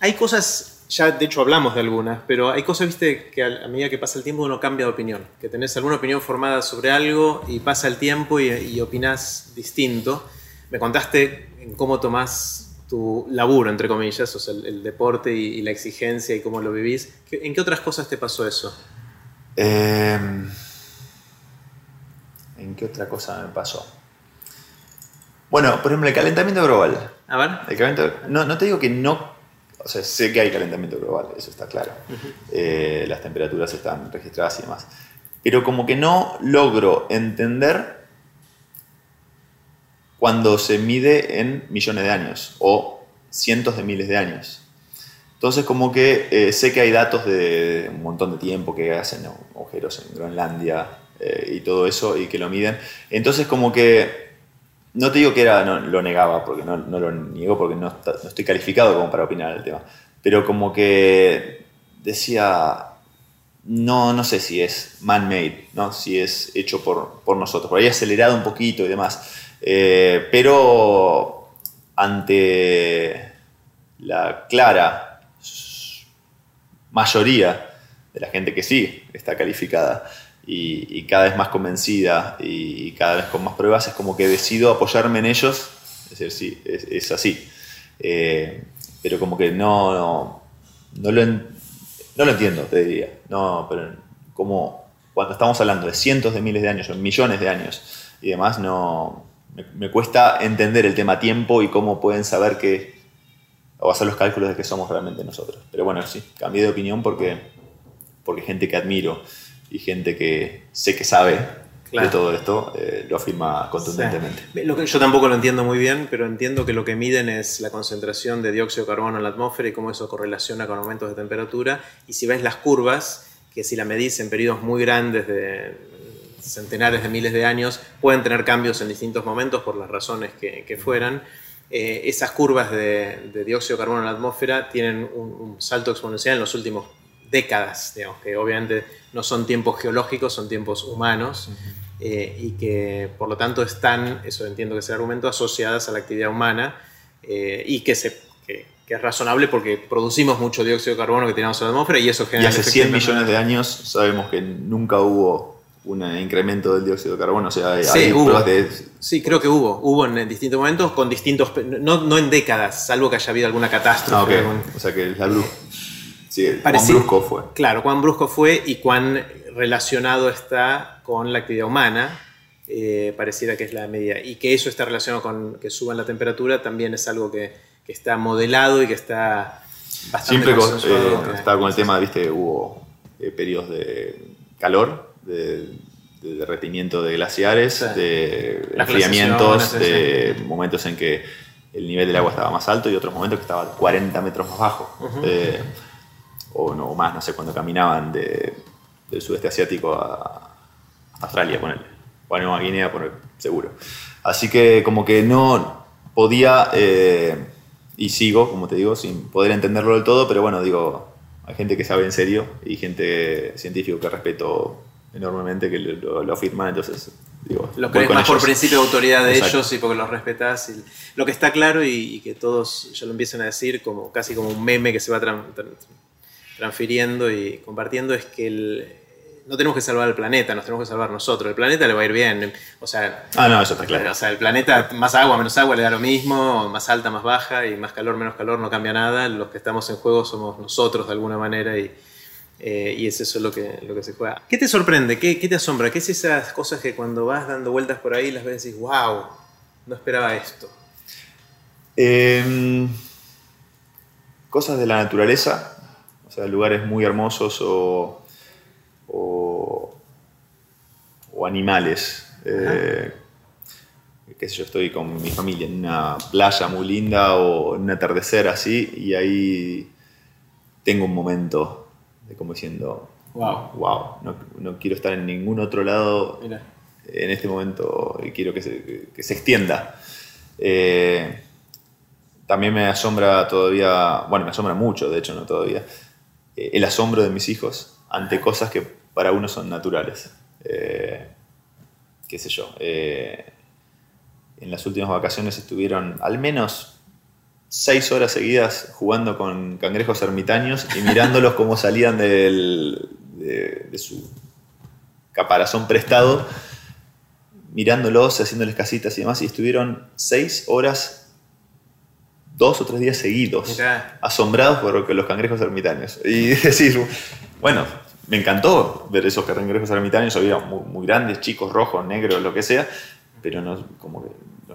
hay cosas, ya de hecho hablamos de algunas, pero hay cosas, viste, que a, medida que pasa el tiempo uno cambia de opinión. Que tenés alguna opinión formada sobre algo y pasa el tiempo y, y opinás distinto. Me contaste en cómo tomás tu laburo, entre comillas, o sea, el, deporte y, y, la exigencia y cómo lo vivís. ¿En qué otras cosas te pasó eso? Eh, ¿En qué otra cosa me pasó? Bueno, por ejemplo, el calentamiento global. A ver. no, no te digo que no. O sea, sé que hay calentamiento global, eso está claro. Eh, las temperaturas están registradas y demás. Pero como que no logro entender cuando se mide en millones de años o cientos de miles de años. Entonces como que eh, sé que hay datos de un montón de tiempo que hacen agujeros en Groenlandia, eh, y todo eso y que lo miden. Entonces como que, no te digo que era, no, lo negaba, porque no, no lo niego porque no, no, estoy calificado como para opinar el tema, pero como que decía, no, no sé si es man-made, ¿no? si es hecho por, por, nosotros, por ahí acelerado un poquito y demás, eh, pero ante la clara mayoría de la gente que sí está calificada, y, cada vez más convencida y, cada vez con más pruebas, es como que decido apoyarme en ellos. Es decir, sí, es, así. Eh, pero como que no, no, lo no lo entiendo, te diría. No, pero como cuando estamos hablando de cientos de miles de años o millones de años y demás, no me, cuesta entender el tema tiempo y cómo pueden saber que o hacer los cálculos de que somos realmente nosotros. Pero bueno, sí, cambié de opinión porque porque gente que admiro y gente que sé que sabe de todo esto eh, lo afirma contundentemente. Lo que, yo tampoco lo entiendo muy bien, pero entiendo que lo que miden es la concentración de dióxido de carbono en la atmósfera y cómo eso correlaciona con aumentos de temperatura. Y si ves las curvas, que si la medís en periodos muy grandes de centenares de miles de años, pueden tener cambios en distintos momentos por las razones que, fueran. Eh, esas curvas de, dióxido de carbono en la atmósfera tienen un, un salto exponencial en los últimos décadas, digamos, que obviamente no son tiempos geológicos, son tiempos humanos, eh, y que por lo tanto están, eso entiendo que es el argumento, asociadas a la actividad humana, eh, y que, se, que, es razonable porque producimos mucho dióxido de carbono que tenemos en la atmósfera y eso genera... Y hace 100 millones de años sabemos que nunca hubo un incremento del dióxido de carbono, o sea, hay, sí, de... Sí, creo que hubo, hubo en distintos momentos con distintos, no, no en décadas, salvo que haya habido alguna catástrofe. Ah, O sea que la luz Sí, cuán brusco fue. Claro, cuán brusco fue y cuán relacionado está con la actividad humana. Eh, pareciera que es la medida. Y que eso está relacionado con que suban la temperatura también es algo que, que está modelado y que está bastante Siempre con, eh, estaba con el tema, viste, hubo eh, periodos de calor, de, de derretimiento de glaciares, Sí. de enfriamientos, de momentos en que el nivel del agua estaba más alto y otros momentos que estaba 40 metros más bajo. Eh, o no o más, no sé, cuando caminaban de- del sudeste asiático a a Australia, ponerle. O a Nueva Guinea, poner, seguro. Así que como que no podía, eh, y sigo, como te digo, sin poder entenderlo del todo, pero bueno, digo, hay gente que sabe en serio y gente científico que respeto enormemente que lo, lo afirman, entonces digo, Lo voy crees más por principio de autoridad de Exacto. ellos y porque los respetas. y lo que está claro y, y que todos ya lo empiezan a decir como casi como un meme que se va tran- tran- transfiriendo y compartiendo es que el- no tenemos que salvar al planeta, nos tenemos que salvar nosotros. El planeta le va a ir bien. O sea, Ah, no, eso está claro. o sea, el planeta, más agua, menos agua, le da lo mismo, más alta, más baja, y más calor, menos calor, no cambia nada. Los que estamos en juego somos nosotros de alguna manera, y, eh, y es eso lo que, lo que se juega. ¿Qué te sorprende? ¿Qué, qué te asombra? ¿Qué es esas cosas que cuando vas dando vueltas por ahí las ves y dices, wow, no esperaba esto? Eh, cosas de la naturaleza, o sea, lugares muy hermosos o, o, o animales. Eh, qué sé yo, estoy con mi familia en una playa muy linda o en un atardecer así y ahí tengo un momento como diciendo, Wow. wow, no, no quiero estar en ningún otro lado Mira. en este momento y quiero que se, que- se extienda. Eh, también me asombra todavía, bueno, me asombra mucho, de hecho, no todavía, eh, el asombro de mis hijos ante cosas que para uno son naturales. Eh, qué sé yo. en las últimas vacaciones estuvieron al menos seis horas seguidas jugando con cangrejos ermitaños y mirándolos cómo salían del- de, de su caparazón prestado, mirándolos, haciéndoles casitas y demás, y estuvieron seis horas, dos o tres días seguidos, Mirá. asombrados por los cangrejos ermitaños. Y decir, bueno, me encantó ver esos cangrejos ermitaños, había muy, muy grandes, chicos, rojos, negros, lo que sea, pero no, como que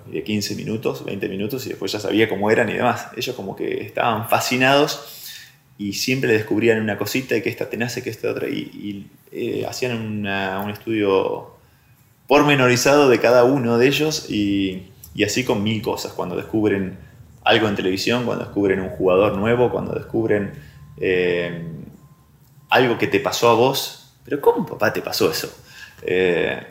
miré 15 minutos, 20 minutos y después ya sabía cómo eran y demás. Ellos como que estaban fascinados y siempre descubrían una cosita y que esta tenace, que esta otra, y, eh, hacían un estudio pormenorizado de cada uno de ellos y, y así con mil cosas, cuando descubren algo en televisión, cuando descubren un jugador nuevo, cuando descubren eh, algo que te pasó a vos, pero ¿cómo papá te pasó eso? Eh,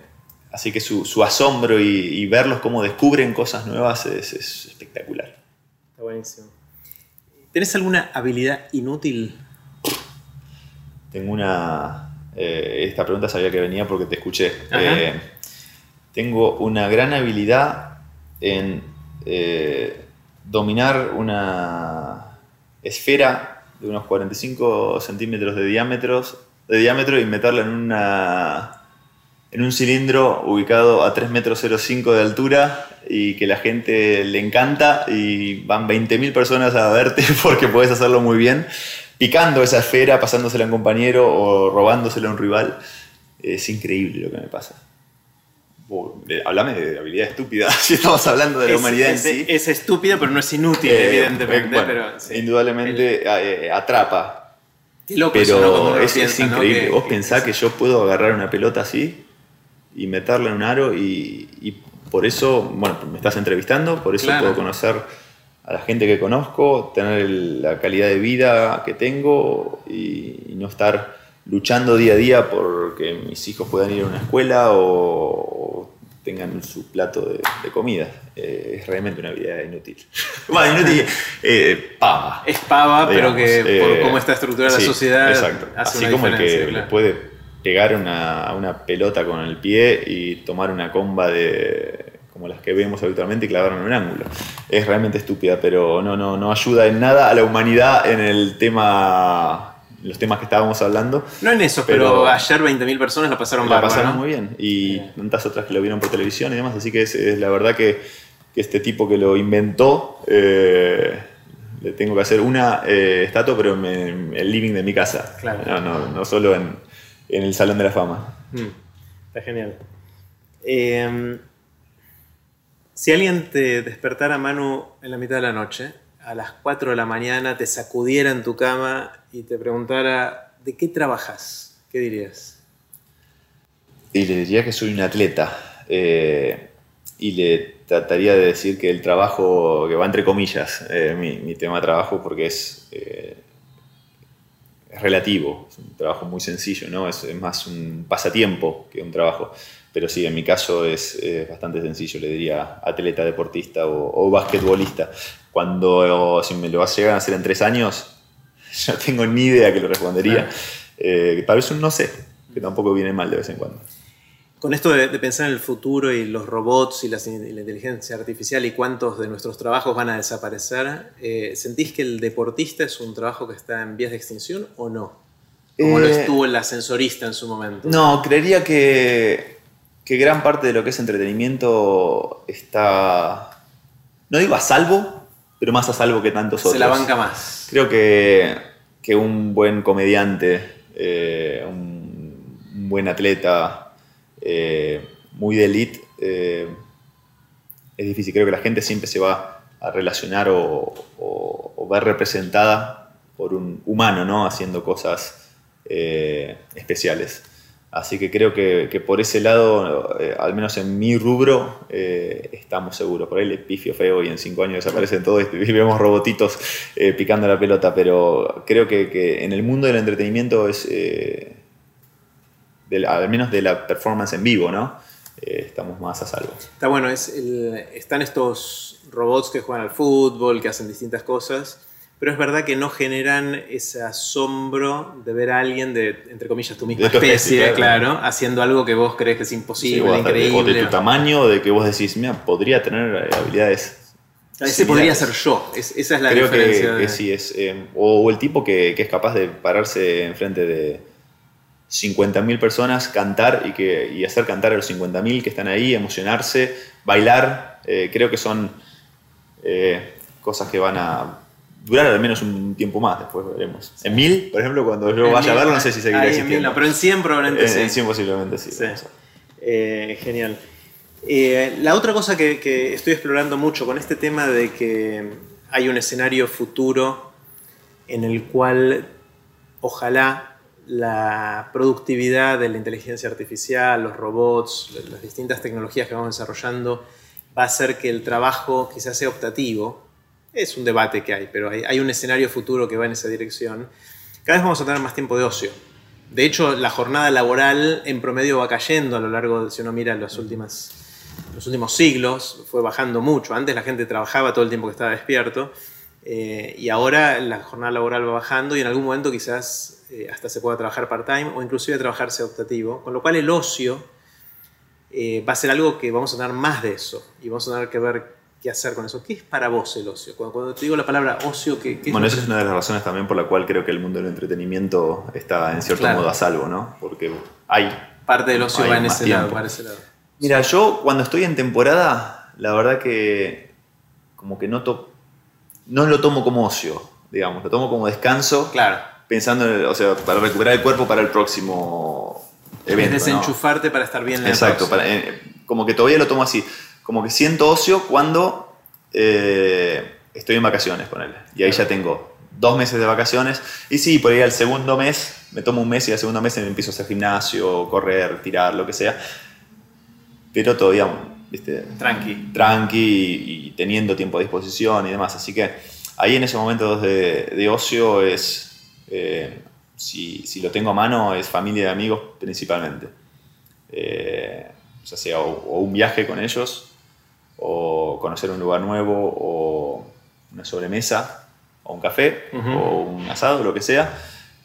así que su, su asombro y, y verlos cómo descubren cosas nuevas es, es espectacular. Está buenísimo. ¿Tenés alguna habilidad inútil? Tengo una... eh, esta pregunta sabía que venía porque te escuché. Eh, tengo una gran habilidad en eh, dominar una esfera de unos 45 centímetros de, diámetros, de diámetro y meterla en una en un cilindro ubicado a 3 metros 05 de altura y que la gente le encanta y van 20.000 personas a verte porque puedes hacerlo muy bien, picando esa esfera, pasándosela a un compañero o robándosela a un rival. Es increíble lo que me pasa. Eh, Hablame de habilidad estúpida, si estamos hablando de la Es- humanidad es, en sí. es estúpida, pero no es inútil, Eh, evidentemente. eh, bueno, pero, sí. indudablemente eh, atrapa, Qué loco eso, ¿no? Pero uno es, es piensa, ¿no? increíble. Que- Vos que- pensás que yo puedo agarrar una pelota así y meterla en un aro y, y por eso, bueno, me estás entrevistando, por eso Claro. puedo conocer a la gente que conozco, tener la calidad de vida que tengo y, no estar luchando día a día porque mis hijos puedan ir a una escuela o, tengan su plato de, de comida. Eh, es realmente una vida inútil. bueno, inútil, eh, pava. Es pava, pero que digamos, por eh, cómo está estructurada la sociedad exacto. hace Así una como el que claro. le puede pegar una, una pelota con el pie y tomar una comba de como las que vemos habitualmente y clavarla en un ángulo. Es realmente estúpida, pero no, no, no ayuda en nada a la humanidad en el tema los temas que estábamos hablando. No en eso, pero, Pero- ayer 20.000 personas la pasaron La bárbaro, pasaron ¿no? muy bien y tantas otras que lo vieron por televisión y demás, así que es, es la verdad que, que este tipo que lo inventó eh, le tengo que hacer una eh, estatua, pero en, en el living de mi casa, Claro. no, no, no solo en, en el Salón de la Fama. Mm, está genial. Eh, si alguien te despertara, Manu, en la mitad de la noche, a las 4 de la mañana te sacudiera en tu cama y te preguntara, ¿de qué trabajas? ¿Qué dirías? Y le diría que soy un atleta. Eh, y le trataría de decir que el trabajo, que va entre comillas, eh, mi, tema de trabajo, porque es, eh, es, relativo, es un trabajo muy sencillo, ¿no? Es, más un pasatiempo que un trabajo. Pero sí, en mi caso es bastante sencillo, le diría atleta, deportista o, o basquetbolista. Cuando, si me lo vas a llegar a hacer en tres años, yo no tengo ni idea que lo respondería. Eh, tal vez un no sé, que tampoco viene mal de vez en cuando. Con esto de, pensar en el futuro y los robots y, la inteligencia artificial y cuántos de nuestros trabajos van a desaparecer, eh, ¿sentís que el deportista es un trabajo que está en vías de extinción o no? Como lo eh, estuvo el ascensorista en su momento. No, creería que, que gran parte de lo que es entretenimiento está, no digo a salvo, pero más a salvo que tantos otros. Se la banca más. Creo que, que un buen comediante eh, un, buen atleta, eh, muy de elite, eh, es difícil. Creo que la gente siempre se va a relacionar o, ver representada por un humano, ¿no? Haciendo cosas especiales. Así que creo que, por ese lado, al menos en mi rubro, estamos seguros. Por ahí le pifio feo y en cinco años desaparecen todos y vemos robotitos picando la pelota, pero creo que, en el mundo del entretenimiento es, al menos de la performance en vivo, ¿no? estamos más a salvo. Está bueno, es están estos robots que juegan al fútbol, que hacen distintas cosas. Pero es verdad que no generan ese asombro de ver a alguien de, entre comillas, tu misma especie, claro. haciendo algo que vos crees que es imposible, increíble. O de tu tamaño, de que vos decís, mira, podría tener habilidades. Ese podría ser yo, esa es la Creo diferencia. Que, que sí, es, eh, o, el tipo que, que, es capaz de pararse enfrente de 50.000 personas, cantar y, que, y hacer cantar a los 50.000 que están ahí, emocionarse, bailar. Eh, creo que son eh, cosas que van a durar al menos un tiempo más, después veremos. En mil, por ejemplo, cuando yo vaya a verlo, no sé si seguirá existiendo. En pero en 100 probablemente sí. En 100 posiblemente sí. Eh, genial. Eh, la otra cosa que, estoy explorando mucho con este tema de que hay un escenario futuro en el cual ojalá la productividad de la inteligencia artificial, los robots, las distintas tecnologías que vamos desarrollando, va a hacer que el trabajo quizás sea optativo es un debate que hay, pero hay, un escenario futuro que va en esa dirección. Cada vez vamos a tener más tiempo de ocio. De hecho, la jornada laboral en promedio va cayendo a lo largo, si uno mira los, últimas, los últimos siglos, fue bajando mucho. Antes la gente trabajaba todo el tiempo que estaba despierto eh, y ahora la jornada laboral va bajando y en algún momento quizás eh, hasta se pueda trabajar part-time o inclusive trabajarse optativo, con lo cual el ocio eh, va a ser algo que vamos a tener más de eso y vamos a tener que ver qué hacer con eso. ¿Qué es para vos el ocio? Cuando, te digo la palabra ocio, ¿qué, qué Bueno, esa es una de las razones también por la cual creo que el mundo del entretenimiento está en cierto modo a salvo, ¿no? Porque hay... Parte del ocio va en ese lado, para ese lado. Mira, yo cuando estoy en temporada, la verdad que como que noto, no lo tomo como ocio, digamos, lo tomo como descanso. Claro. Pensando, o sea, para recuperar el cuerpo para el próximo evento. Es desenchufarte para estar bien en Exacto, para, eh, como que todavía lo tomo así como que siento ocio cuando eh, estoy en vacaciones con él. Y ahí ya tengo dos meses de vacaciones. Y sí, por ahí al segundo mes, me tomo un mes y al segundo mes me empiezo a hacer gimnasio, correr, tirar, lo que sea. Pero todavía, ¿viste? Tranqui. Tranqui y, teniendo tiempo a disposición y demás. Así que ahí en esos momentos de, ocio es, eh, si, si, lo tengo a mano, es familia y amigos principalmente. Eh, ya sea o un viaje con ellos o conocer un lugar nuevo o una sobremesa o un café o un asado, lo que sea,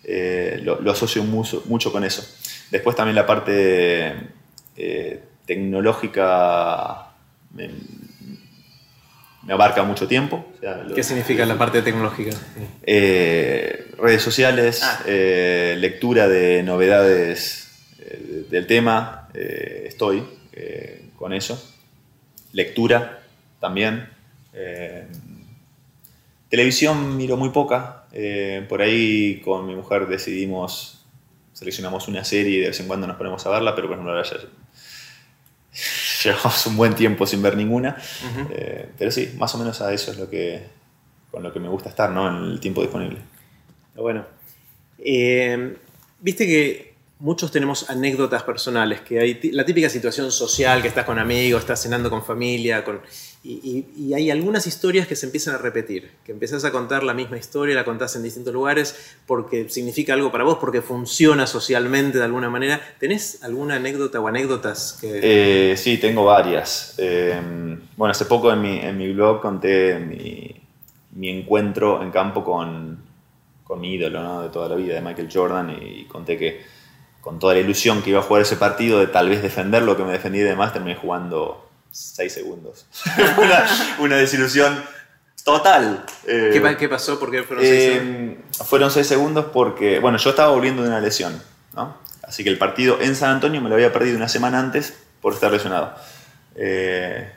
eh, lo, asocio mucho, con eso. Después también la parte eh, tecnológica me, abarca mucho tiempo. ¿Qué significa la parte tecnológica? Eh, redes sociales, ah. lectura de novedades del tema, estoy con eso lectura también. Eh, televisión miro muy poca. Eh, por ahí con mi mujer decidimos, seleccionamos una serie y de vez en cuando nos ponemos a verla, pero por ejemplo ahora ya llevamos un buen tiempo sin ver ninguna. Eh, pero sí, más o menos a eso es lo que, con lo que me gusta estar, ¿no? En el tiempo disponible. Bueno. Eh, Viste que muchos tenemos anécdotas personales, que hay la típica situación social, que estás con amigos, estás cenando con familia, con, y, hay algunas historias que se empiezan a repetir, que empezás a contar la misma historia, la contás en distintos lugares porque significa algo para vos, porque funciona socialmente de alguna manera. ¿Tenés alguna anécdota o anécdotas que...? Eh, sí, tengo varias. Eh, bueno, hace poco en mi, en mi blog conté mi, mi encuentro en campo con, con mi ídolo ¿no? de toda la vida, de Michael Jordan, y conté que con toda la ilusión que iba a jugar ese partido, de tal vez defender lo que me defendí y demás, terminé jugando 6 segundos. una, desilusión total. Eh, ¿Qué, pasó? ¿Por qué fueron 6 eh, segundos? Fueron 6 segundos porque, bueno, yo estaba volviendo de una lesión, ¿no? Así que el partido en San Antonio me lo había perdido una semana antes por estar lesionado. Eh,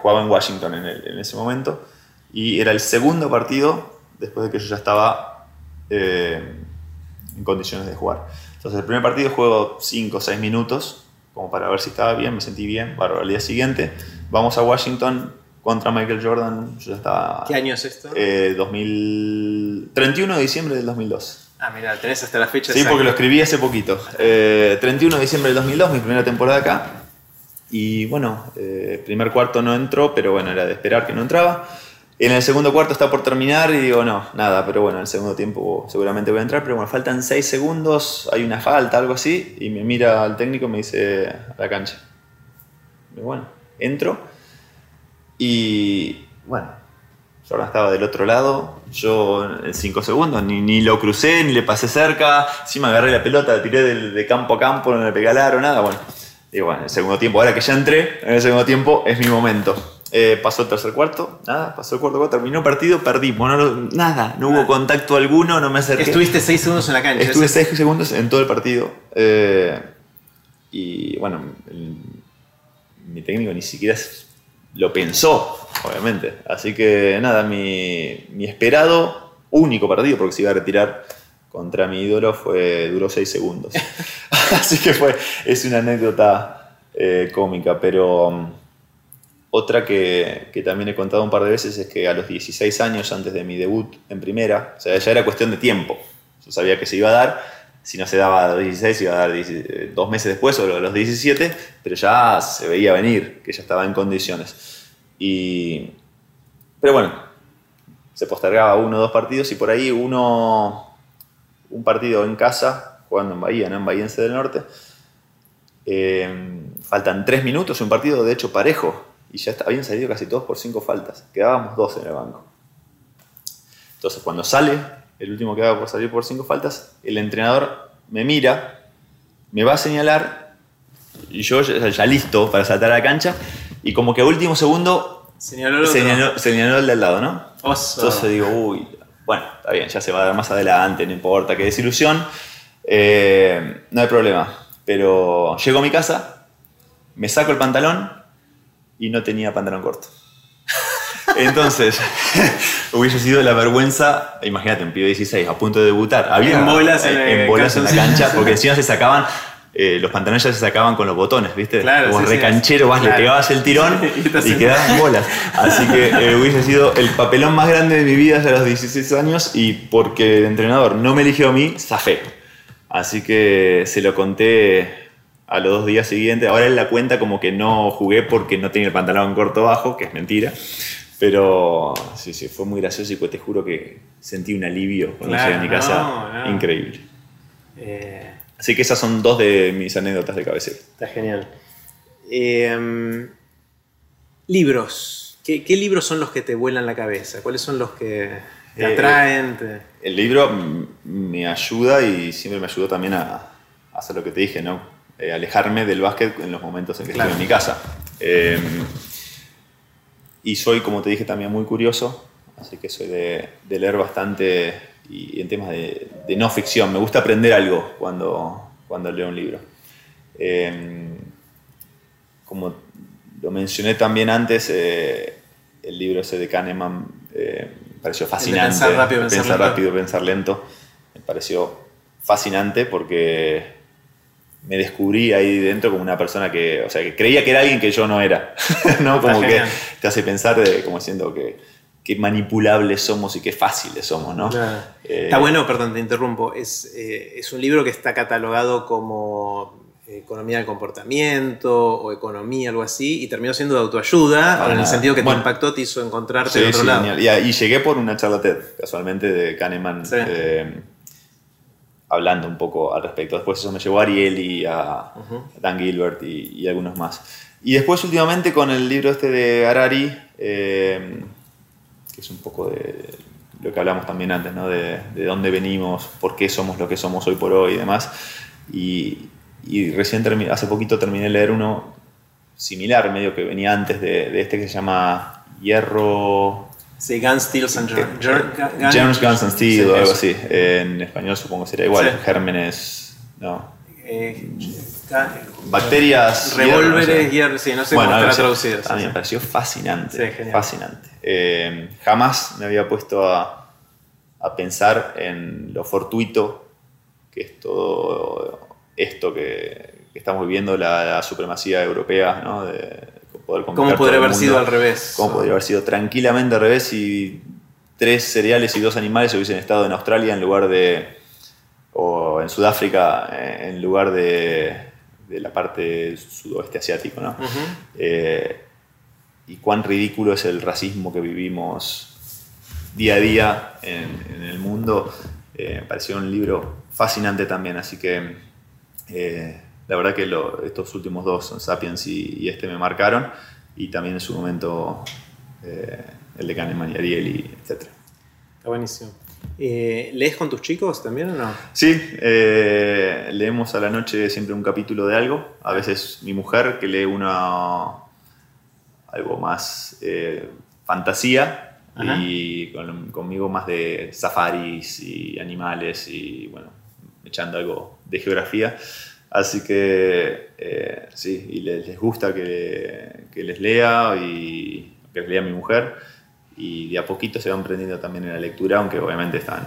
jugaba en Washington en, en, ese momento y era el segundo partido después de que yo ya estaba en condiciones de jugar. Entonces el primer partido juego 5 o 6 minutos, como para ver si estaba bien, me sentí bien, para el día siguiente vamos a Washington contra Michael Jordan, yo ya estaba... ¿Qué año es esto? Eh, 31 de diciembre del 2002. Ah, mira, tenés hasta la fecha. Sí, porque lo escribí hace poquito. 31 eh, de diciembre del 2002, mi primera temporada acá. Y bueno, eh, primer cuarto no entró, pero bueno, era de esperar que no entraba. En el segundo cuarto está por terminar y digo, no, nada, pero bueno, en el segundo tiempo seguramente voy a entrar, pero bueno, faltan 6 segundos, hay una falta, algo así, y me mira al técnico y me dice a la cancha. Y bueno, entro y bueno, Jordan estaba del otro lado, yo en 5 segundos ni, ni, lo crucé, ni le pasé cerca, encima agarré la pelota, la tiré de, campo a campo, no le pegué al aro, nada, bueno. Digo, bueno, en el segundo tiempo, ahora que ya entré, en el segundo tiempo es mi momento. Eh, pasó el tercer cuarto, nada, pasó el cuarto cuarto, terminó el partido, perdimos, no, nada, no hubo contacto alguno, no me acerqué. Estuviste seis segundos en la cancha. Estuve seis segundos en todo el partido. Eh, y bueno, mi técnico ni siquiera lo pensó, obviamente. Así que nada, mi, mi, esperado único partido, porque se iba a retirar contra mi ídolo, fue, duró seis segundos. Así que fue, es una anécdota eh, cómica, pero otra que, también he contado un par de veces es que a los 16 años antes de mi debut en primera, o sea, ya era cuestión de tiempo. Yo sabía que se iba a dar, si no se daba a los 16, se iba a dar eh, dos meses después o a los 17, pero ya se veía venir, que ya estaba en condiciones. Y, pero bueno, se postergaba uno o dos partidos y por ahí uno, un partido en casa, jugando en Bahía, ¿no? en Bahiense del Norte. Eh, faltan tres minutos, un partido de hecho parejo, y ya habían salido casi todos por cinco faltas. Quedábamos dos en el banco. Entonces, cuando sale, el último que por salir por cinco faltas, el entrenador me mira, me va a señalar, y yo ya, listo para saltar a la cancha, y como que a último segundo señaló, señaló, el del lado, ¿no? Entonces digo, uy, bueno, está bien, ya se va a dar más adelante, no importa, qué desilusión, eh, no hay problema. Pero llego a mi casa, me saco el pantalón y no tenía pantalón corto. Entonces, hubiese sido la vergüenza, imagínate, un pibe 16 a punto de debutar. Había en bolas en, en, bolas en la cancha, porque encima se sacaban, eh, los pantalones ya se sacaban con los botones, ¿viste? Claro, Como recanchero, vas, le pegabas el tirón y, quedaban bolas. Así que eh, hubiese sido el papelón más grande de mi vida hasta los 16 años y porque el entrenador no me eligió a mí, zafé. Así que se lo conté a los dos días siguientes. Ahora él la cuenta como que no jugué porque no tenía el pantalón corto bajo, que es mentira. Pero sí, sí, fue muy gracioso y pues te juro que sentí un alivio cuando llegué a mi casa. Increíble. Eh, Así que esas son dos de mis anécdotas de cabecera. Está genial. Em, libros. ¿Qué, libros son los que te vuelan la cabeza? ¿Cuáles son los que te eh, atraen? El libro me ayuda y siempre me ayudó también a hacer lo que te dije, ¿no? Eh, alejarme del básquet en los momentos en que estoy en mi casa. Em, y soy, como te dije, también muy curioso, así que soy de, leer bastante y, en temas de, no ficción. Me gusta aprender algo cuando, cuando leo un libro. Em, como lo mencioné también antes, eh, el libro ese de Kahneman eh, me pareció fascinante. Pensar rápido, pensar, pensar rápido, pensar lento. Me pareció fascinante porque me descubrí ahí dentro como una persona que, o sea, que creía que era alguien que yo no era, ¿no? Como que te hace pensar de, como siendo que, qué manipulables somos y qué fáciles somos, ¿no? Eh, está bueno, perdón, te interrumpo. Es, eh, es un libro que está catalogado como economía del comportamiento o economía, algo así, y terminó siendo de autoayuda, en el sentido que te impactó, te hizo encontrarte sí, otro lado. Y, llegué por una charla TED, casualmente, de Kahneman, eh, hablando un poco al respecto. Después eso me llevó a Ariel y a Dan Gilbert y, algunos más. Y después últimamente con el libro este de Harari, eh, que es un poco de lo que hablamos también antes, ¿no? de, de dónde venimos, por qué somos lo que somos hoy por hoy y demás. Y, y recién hace poquito terminé de leer uno similar, medio que venía antes de, este que se llama Hierro. Sí, Guns, Steel and Germs, Guns and Steel o algo así. En español supongo que sería igual. Gérmenes. No. Eh, Bacterias. Revólveres, hierro, sí, no sé cómo estará traducido. A mí me pareció fascinante. fascinante. Eh, jamás me había puesto a, a pensar en lo fortuito que es todo esto que, estamos viviendo, la, supremacía europea, ¿no? De poder ¿Cómo podría haber sido al revés? ¿Cómo podría haber sido tranquilamente al revés si tres cereales y dos animales hubiesen estado en Australia en lugar de, o en Sudáfrica en lugar de, de la parte sudoeste asiático, ¿no? Eh, y cuán ridículo es el racismo que vivimos día a día en, el mundo. Eh, me pareció un libro fascinante también, así que eh, la verdad que estos últimos dos, Sapiens y, este, me marcaron. Y también en su momento eh, el de Kahneman y Ariel, y etc. Está buenísimo. Eh, ¿Lees con tus chicos también o no? Sí, leemos a la noche siempre un capítulo de algo. A veces mi mujer que lee una algo más fantasía y conmigo más de safaris y animales y bueno, echando algo de geografía. Así que eh, sí, y les, gusta que, les lea y que les lea mi mujer. Y de a poquito se van aprendiendo también en la lectura, aunque obviamente están.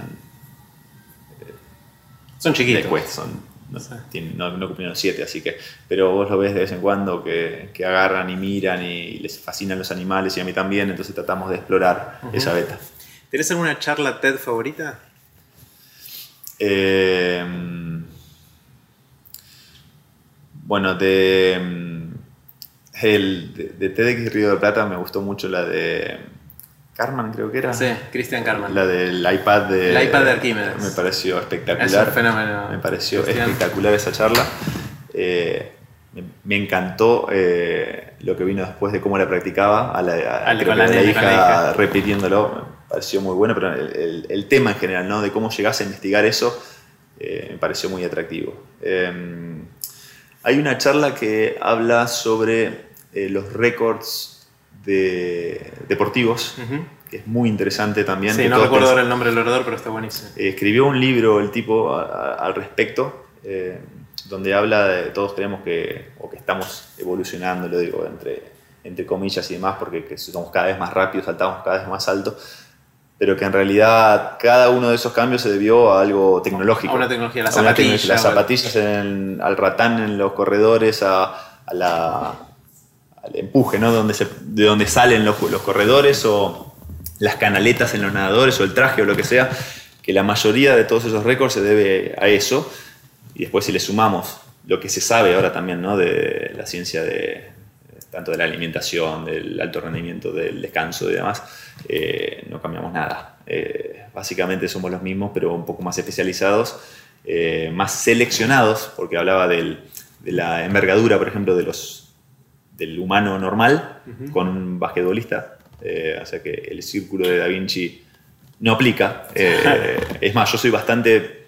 Eh, son chiquitos. son, no, tienen, no, no, cumplieron siete, así que. Pero vos lo ves de vez en cuando que, agarran y miran y les fascinan los animales y a mí también, entonces tratamos de explorar esa beta. ¿Tenés alguna charla TED favorita? Eh, bueno, de, mm, el, de, TEDx Río de Plata me gustó mucho la de Carmen, creo que era. Sí, Cristian Carmen. La del iPad de, el iPad de Arquímedes. Me pareció espectacular. Es fenómeno. Me pareció espectacular esa charla. Eh, me, encantó eh, lo que vino después de cómo la practicaba, a la, a, la, hija, repitiéndolo. Me pareció muy bueno, pero el, tema en general, ¿no? De cómo llegas a investigar eso, eh, me pareció muy atractivo. Em, hay una charla que habla sobre eh, los récords de, deportivos, que es muy interesante también. Sí, no recuerdo ahora el nombre del orador, pero está buenísimo. Eh, escribió un libro el tipo al respecto, eh, donde habla de, todos creemos que, o que estamos evolucionando, lo digo entre, entre comillas y demás, porque somos cada vez más rápidos, saltamos cada vez más alto pero que en realidad cada uno de esos cambios se debió a algo tecnológico. A una tecnología, las zapatillas. Las zapatillas al ratán en los corredores, a, la, al empuje, ¿no? Donde de donde salen los, los corredores o las canaletas en los nadadores o el traje o lo que sea, que la mayoría de todos esos récords se debe a eso. Y después si le sumamos lo que se sabe ahora también ¿no? de la ciencia de, tanto de la alimentación, del alto rendimiento, del descanso y demás, eh, no cambiamos nada. Eh, básicamente somos los mismos, pero un poco más especializados, eh, más seleccionados, porque hablaba de la envergadura, por ejemplo, de los, del humano normal con un basquetbolista. o sea que el círculo de Da Vinci no aplica. es más, yo soy bastante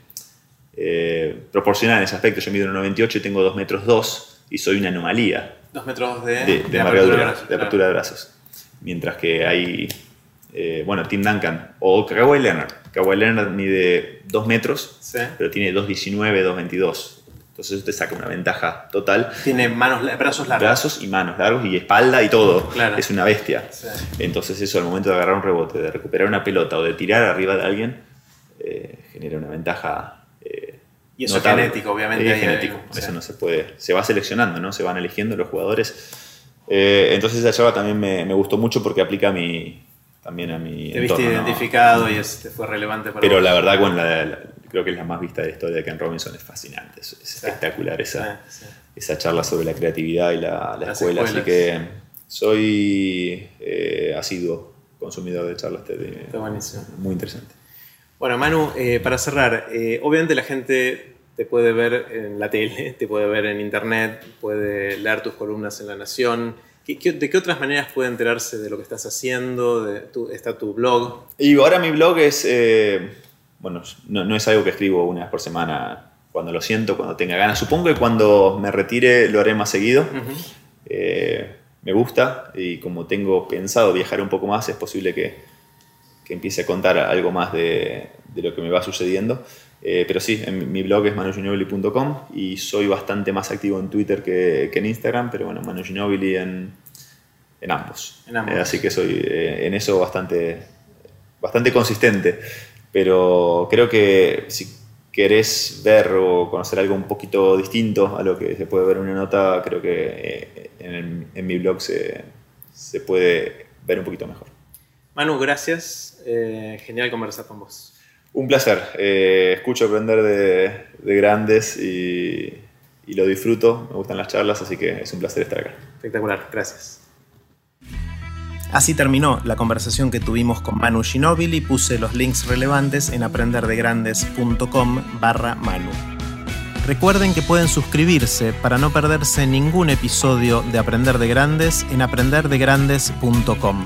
proporcional en ese aspecto. Yo mido 1,98 y tengo 2 metros 2 y soy una anomalía. Dos metros de, de, apertura, de, brazos, de apertura de brazos. Mientras que hay, eh, bueno, Tim Duncan o Kawhi Leonard. Kawhi Leonard mide 2 metros, pero tiene 2,19, 2,22. Entonces usted saca una ventaja total. Tiene manos, brazos largos. Brazos y manos largos y espalda y todo. Es una bestia. Entonces eso al momento de agarrar un rebote, de recuperar una pelota o de tirar arriba de alguien, eh, genera una ventaja y eso es genético, obviamente. Es genético, eso no se puede. Se va seleccionando, ¿no? Se van eligiendo los jugadores. Eh, entonces esa charla también me, gustó mucho porque aplica mi, también a mi Te viste identificado y fue relevante para Pero la verdad, con la, creo que es la más vista de la historia de Ken Robinson, es fascinante, es, espectacular esa, esa charla sobre la creatividad y la, escuela. Así que soy eh, asiduo consumidor de charlas Está buenísimo. Muy interesante. Bueno, Manu, eh, para cerrar, eh, obviamente la gente te puede ver en la tele, te puede ver en internet, puede leer tus columnas en La Nación de qué otras maneras puede enterarse de lo que estás haciendo? De ¿Está tu blog? Y ahora mi blog es, eh, bueno, no, es algo que escribo una vez por semana cuando lo siento, cuando tenga ganas. Supongo que cuando me retire lo haré más seguido. Eh, me gusta y como tengo pensado viajar un poco más, es posible que, que empiece a contar algo más de, de lo que me va sucediendo. Eh, pero sí, en mi blog es manuginobili.com y soy bastante más activo en Twitter que, en Instagram, pero bueno, Manu en, en ambos. Eh, así que soy eh, en eso bastante, bastante consistente. Pero creo que si querés ver o conocer algo un poquito distinto a lo que se puede ver en una nota, creo que en, en mi blog se, se, puede ver un poquito mejor. Manu, gracias. Genial conversar con vos. Un placer. Eh, escucho aprender de, grandes y, lo disfruto. Me gustan las charlas, así que es un placer estar acá. Espectacular, gracias. Así terminó la conversación que tuvimos con Manu Ginóbili. Puse los links relevantes en aprenderdegrandes.com barra Manu. Recuerden que pueden suscribirse para no perderse ningún episodio de Aprender de Grandes en aprenderdegrandes.com.